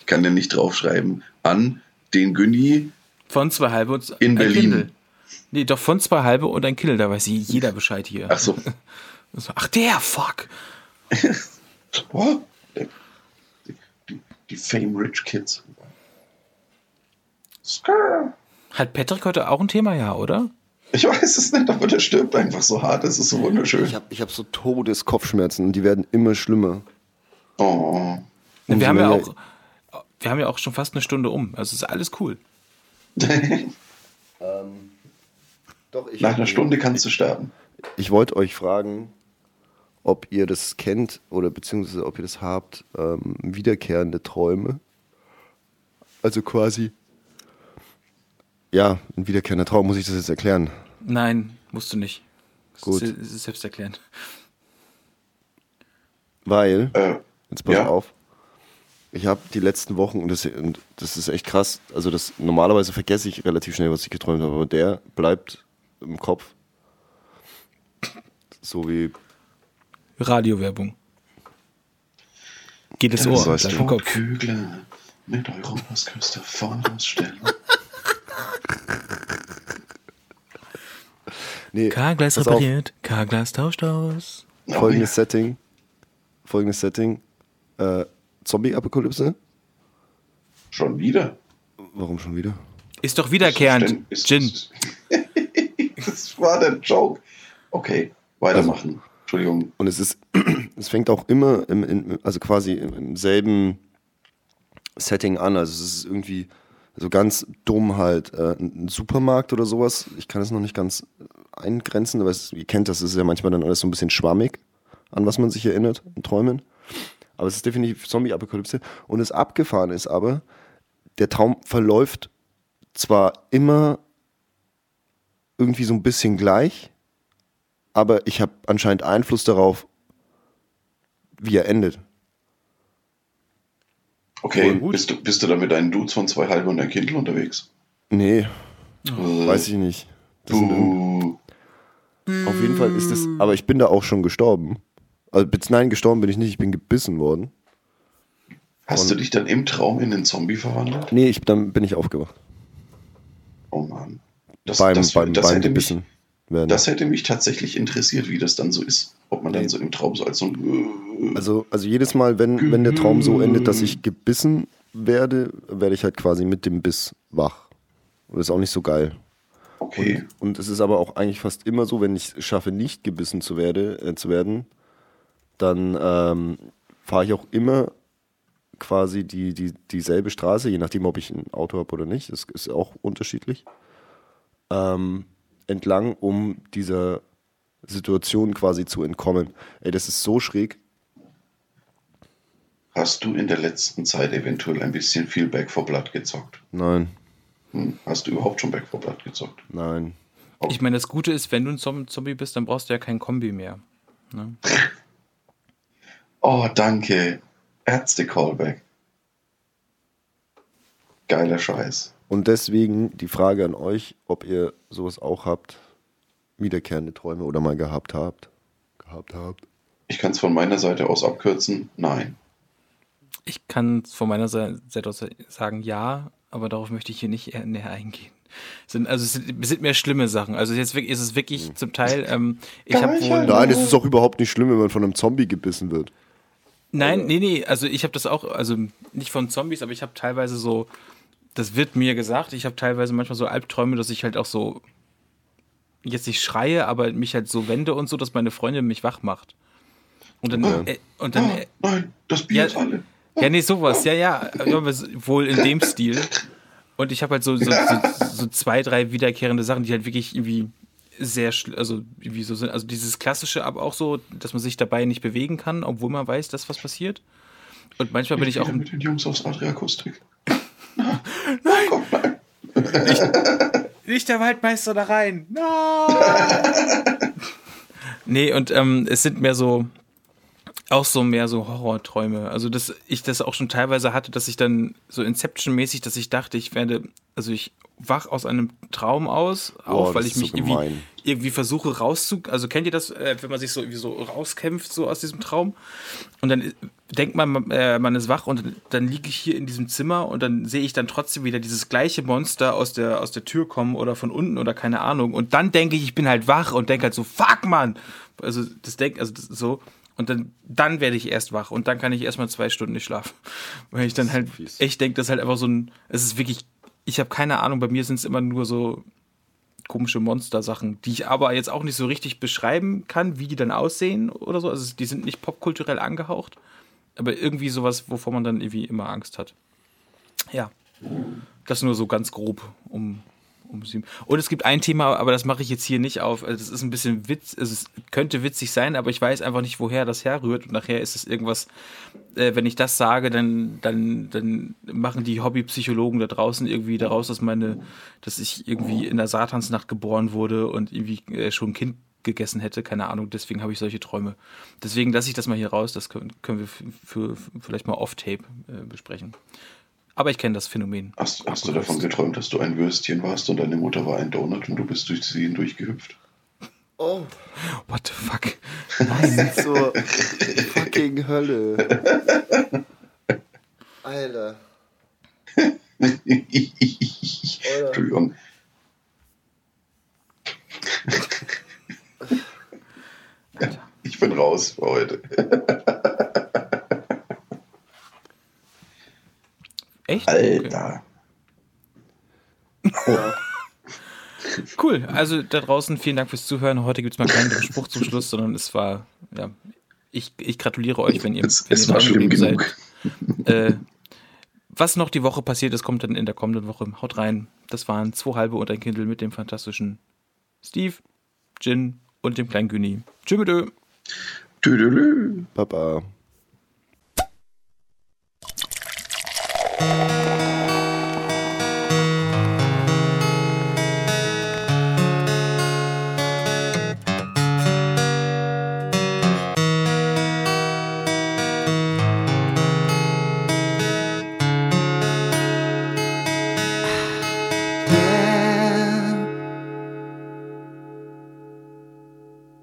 Ich kann dir nicht draufschreiben an den Günni. Von zwei halbe und In ein Berlin. Kindle. Nee, doch von zwei halbe und ein Kindle, da weiß jeder Bescheid hier. Ach. So, (laughs) Ach, der, fuck. (laughs) Oh, die, die, die Fame Rich Kids. Skrrr. Hat Patrick heute auch ein Thema, ja, oder? Ich weiß es nicht, aber der stirbt einfach so hart. Das ist so wunderschön. Ich habe ich hab so Todeskopfschmerzen und die werden immer schlimmer. Oh. Umso wir haben ja auch, wir haben ja auch schon fast eine Stunde um. Also ist alles cool. (laughs) Doch, ich, Nach einer Stunde kannst du sterben. Ich wollte euch fragen, ob ihr das kennt oder beziehungsweise ob ihr das habt, ähm, wiederkehrende Träume. Also quasi, ja, ein wiederkehrender Traum, muss ich das jetzt erklären? Nein, musst du nicht. Gut. Das ist, das ist selbsterklärend. Weil, Äh, jetzt pass ja. auf, ich habe die letzten Wochen, und das, und das ist echt krass, also das normalerweise vergesse ich relativ schnell, was ich geträumt habe, aber der bleibt im Kopf. So wie, Radiowerbung. Geht ins das Ohr, bleibt im Kopf. Kügler mit Europas größter Vorderstelle. (laughs) nee, auf, repariert, K-Glas tauscht aus. folgendes Setting, folgendes Setting, äh, Zombie-Apokalypse, Schon wieder? warum schon wieder? Ist doch wiederkehrend. Ist- Gin. (laughs) das war der Joke. Okay, weitermachen. Entschuldigung. Und es ist, (clears throat) es fängt auch immer im, in, also quasi im, im selben Setting an. Also es ist irgendwie so ganz dumm halt äh, ein Supermarkt oder sowas. Ich kann es noch nicht ganz eingrenzen, aber es, ihr kennt das, es ist ja manchmal dann alles so ein bisschen schwammig, an was man sich erinnert in Träumen. Aber es ist definitiv Zombie-Apokalypse. Und das Abgefahren ist aber, der Traum verläuft zwar immer irgendwie so ein bisschen gleich, aber ich habe anscheinend Einfluss darauf, wie er endet. Okay, bist du, bist du da mit deinen Dudes von zwei halben und ein Kindle unterwegs? Nee, Äh, weiß ich nicht. Buh. auf jeden Fall ist es, aber ich bin da auch schon gestorben. Also, nein, gestorben bin ich nicht, ich bin gebissen worden. Hast du dich dann im Traum in einen Zombie verwandelt? Nee, ich, dann bin ich aufgewacht. Oh Mann. Das, beim das, beim, das, beim hätte mich, werden. das hätte mich tatsächlich interessiert, wie das dann so ist. Ob man dann so im Traum so als so ein. also, also jedes Mal, wenn, wenn der Traum so endet, dass ich gebissen werde, werde ich halt quasi mit dem Biss wach. Und das ist auch nicht so geil. Okay. Und es ist aber auch eigentlich fast immer so, wenn ich es schaffe, nicht gebissen zu, werde, äh, zu werden, dann ähm, fahre ich auch immer quasi die, die, dieselbe Straße, je nachdem, ob ich ein Auto habe oder nicht. Das ist auch unterschiedlich. Ähm, entlang, um dieser Situation quasi zu entkommen. Ey, das ist so schräg. Hast du in der letzten Zeit eventuell ein bisschen viel Back for Blood gezockt? Nein, Hm? Hast du überhaupt schon Back for Blood gezockt? nein. Ich meine, das Gute ist, wenn du ein Zom- Zombie bist, dann brauchst du ja kein Kombi mehr. Ne? Oh, danke. Ärzte-Callback. Geiler Scheiß. Und deswegen die Frage an euch, ob ihr sowas auch habt, wiederkehrende Träume oder mal gehabt habt. Gehabt habt. Ich kann es von meiner Seite aus abkürzen. Nein. Ich kann von meiner Se- Seite aus sagen, ja, aber darauf möchte ich hier nicht näher eingehen. Es Sind, also es sind, es sind mehr schlimme Sachen. Also jetzt wirklich, ist es wirklich zum Teil, ähm, ich habe wohl. Nein, es ist auch überhaupt nicht schlimm, wenn man von einem Zombie gebissen wird. Nein, nee, nee, also ich habe das auch, also nicht von Zombies, aber ich habe teilweise so, das wird mir gesagt, ich habe teilweise manchmal so Albträume, dass ich halt auch so, jetzt nicht schreie, aber mich halt so wende und so, dass meine Freundin mich wach macht. Und dann, äh, und dann, äh, nein, das Bier Ja. ist alle. ja, nee, sowas, ja, ja, wohl in dem Stil. Und ich habe halt so, so, so, so zwei, drei wiederkehrende Sachen, die halt wirklich irgendwie sehr, also irgendwie so sind. Also dieses klassische, aber auch so, dass man sich dabei nicht bewegen kann, obwohl man weiß, dass was passiert. Und manchmal bin ich auch mit den Jungs aus Adriakustik. Nein, komm, nein. Nicht der Waldmeister da rein. Nein! nee, und ähm, es sind mehr so, auch so mehr so Horrorträume. Also, dass ich das auch schon teilweise hatte, dass ich dann so Inception-mäßig, dass ich dachte, ich werde, also ich wach aus einem Traum aus, auch weil ich mich so irgendwie, irgendwie versuche rauszu, also kennt ihr das, äh, wenn man sich so irgendwie so rauskämpft, so aus diesem Traum? Und dann denkt man, äh, man ist wach und dann liege ich hier in diesem Zimmer und dann sehe ich dann trotzdem wieder dieses gleiche Monster aus der, aus der Tür kommen oder von unten oder keine Ahnung. Und dann denke ich, ich bin halt wach und denke halt so, fuck, Mann! Also das denk, also das so. Und dann, dann werde ich erst wach und dann kann ich erstmal zwei Stunden nicht schlafen. (laughs) Weil ich dann halt fies. echt denke, das ist halt einfach so ein, es ist wirklich, ich habe keine Ahnung, bei mir sind es immer nur so komische Monster-Sachen, die ich aber jetzt auch nicht so richtig beschreiben kann, wie die dann aussehen oder so. Also die sind nicht popkulturell angehaucht, aber irgendwie sowas, wovor man dann irgendwie immer Angst hat. Ja, das nur so ganz grob um um sie. Und es gibt ein Thema, aber das mache ich jetzt hier nicht auf. Also das ist ein bisschen Witz, also es könnte witzig sein, aber ich weiß einfach nicht, woher das herrührt. Und nachher ist es irgendwas, äh, wenn ich das sage, dann, dann, dann machen die Hobbypsychologen da draußen irgendwie daraus, dass meine, dass ich irgendwie in der Satansnacht geboren wurde und irgendwie äh, schon Kind gegessen hätte, keine Ahnung, deswegen habe ich solche Träume. Deswegen lasse ich das mal hier raus, das können, können wir für, für vielleicht mal off-tape äh, besprechen. Aber ich kenne das Phänomen. Hast, hast du davon geträumt, dass du ein Würstchen warst und deine Mutter war ein Donut und du bist durch sie hindurchgehüpft? Oh, What the fuck? Nein. (laughs) zur fucking Hölle. Alter. (laughs) Entschuldigung. (laughs) Ich bin raus für heute. (laughs) Echt? Okay. Alter. Cool. Also da draußen vielen Dank fürs Zuhören. Heute gibt es mal keinen Spruch zum Schluss, sondern es war, ja, ich, ich gratuliere euch, wenn ihr, Es, wenn es ihr war schlimm genug. seid. Äh, was noch die Woche passiert ist, kommt dann in der kommenden Woche. Haut rein. Das waren zwei halbe und ein Kindle mit dem fantastischen Steve, Jin und dem kleinen Güni. Tschüss mit Ö. Tüdelü. Papa.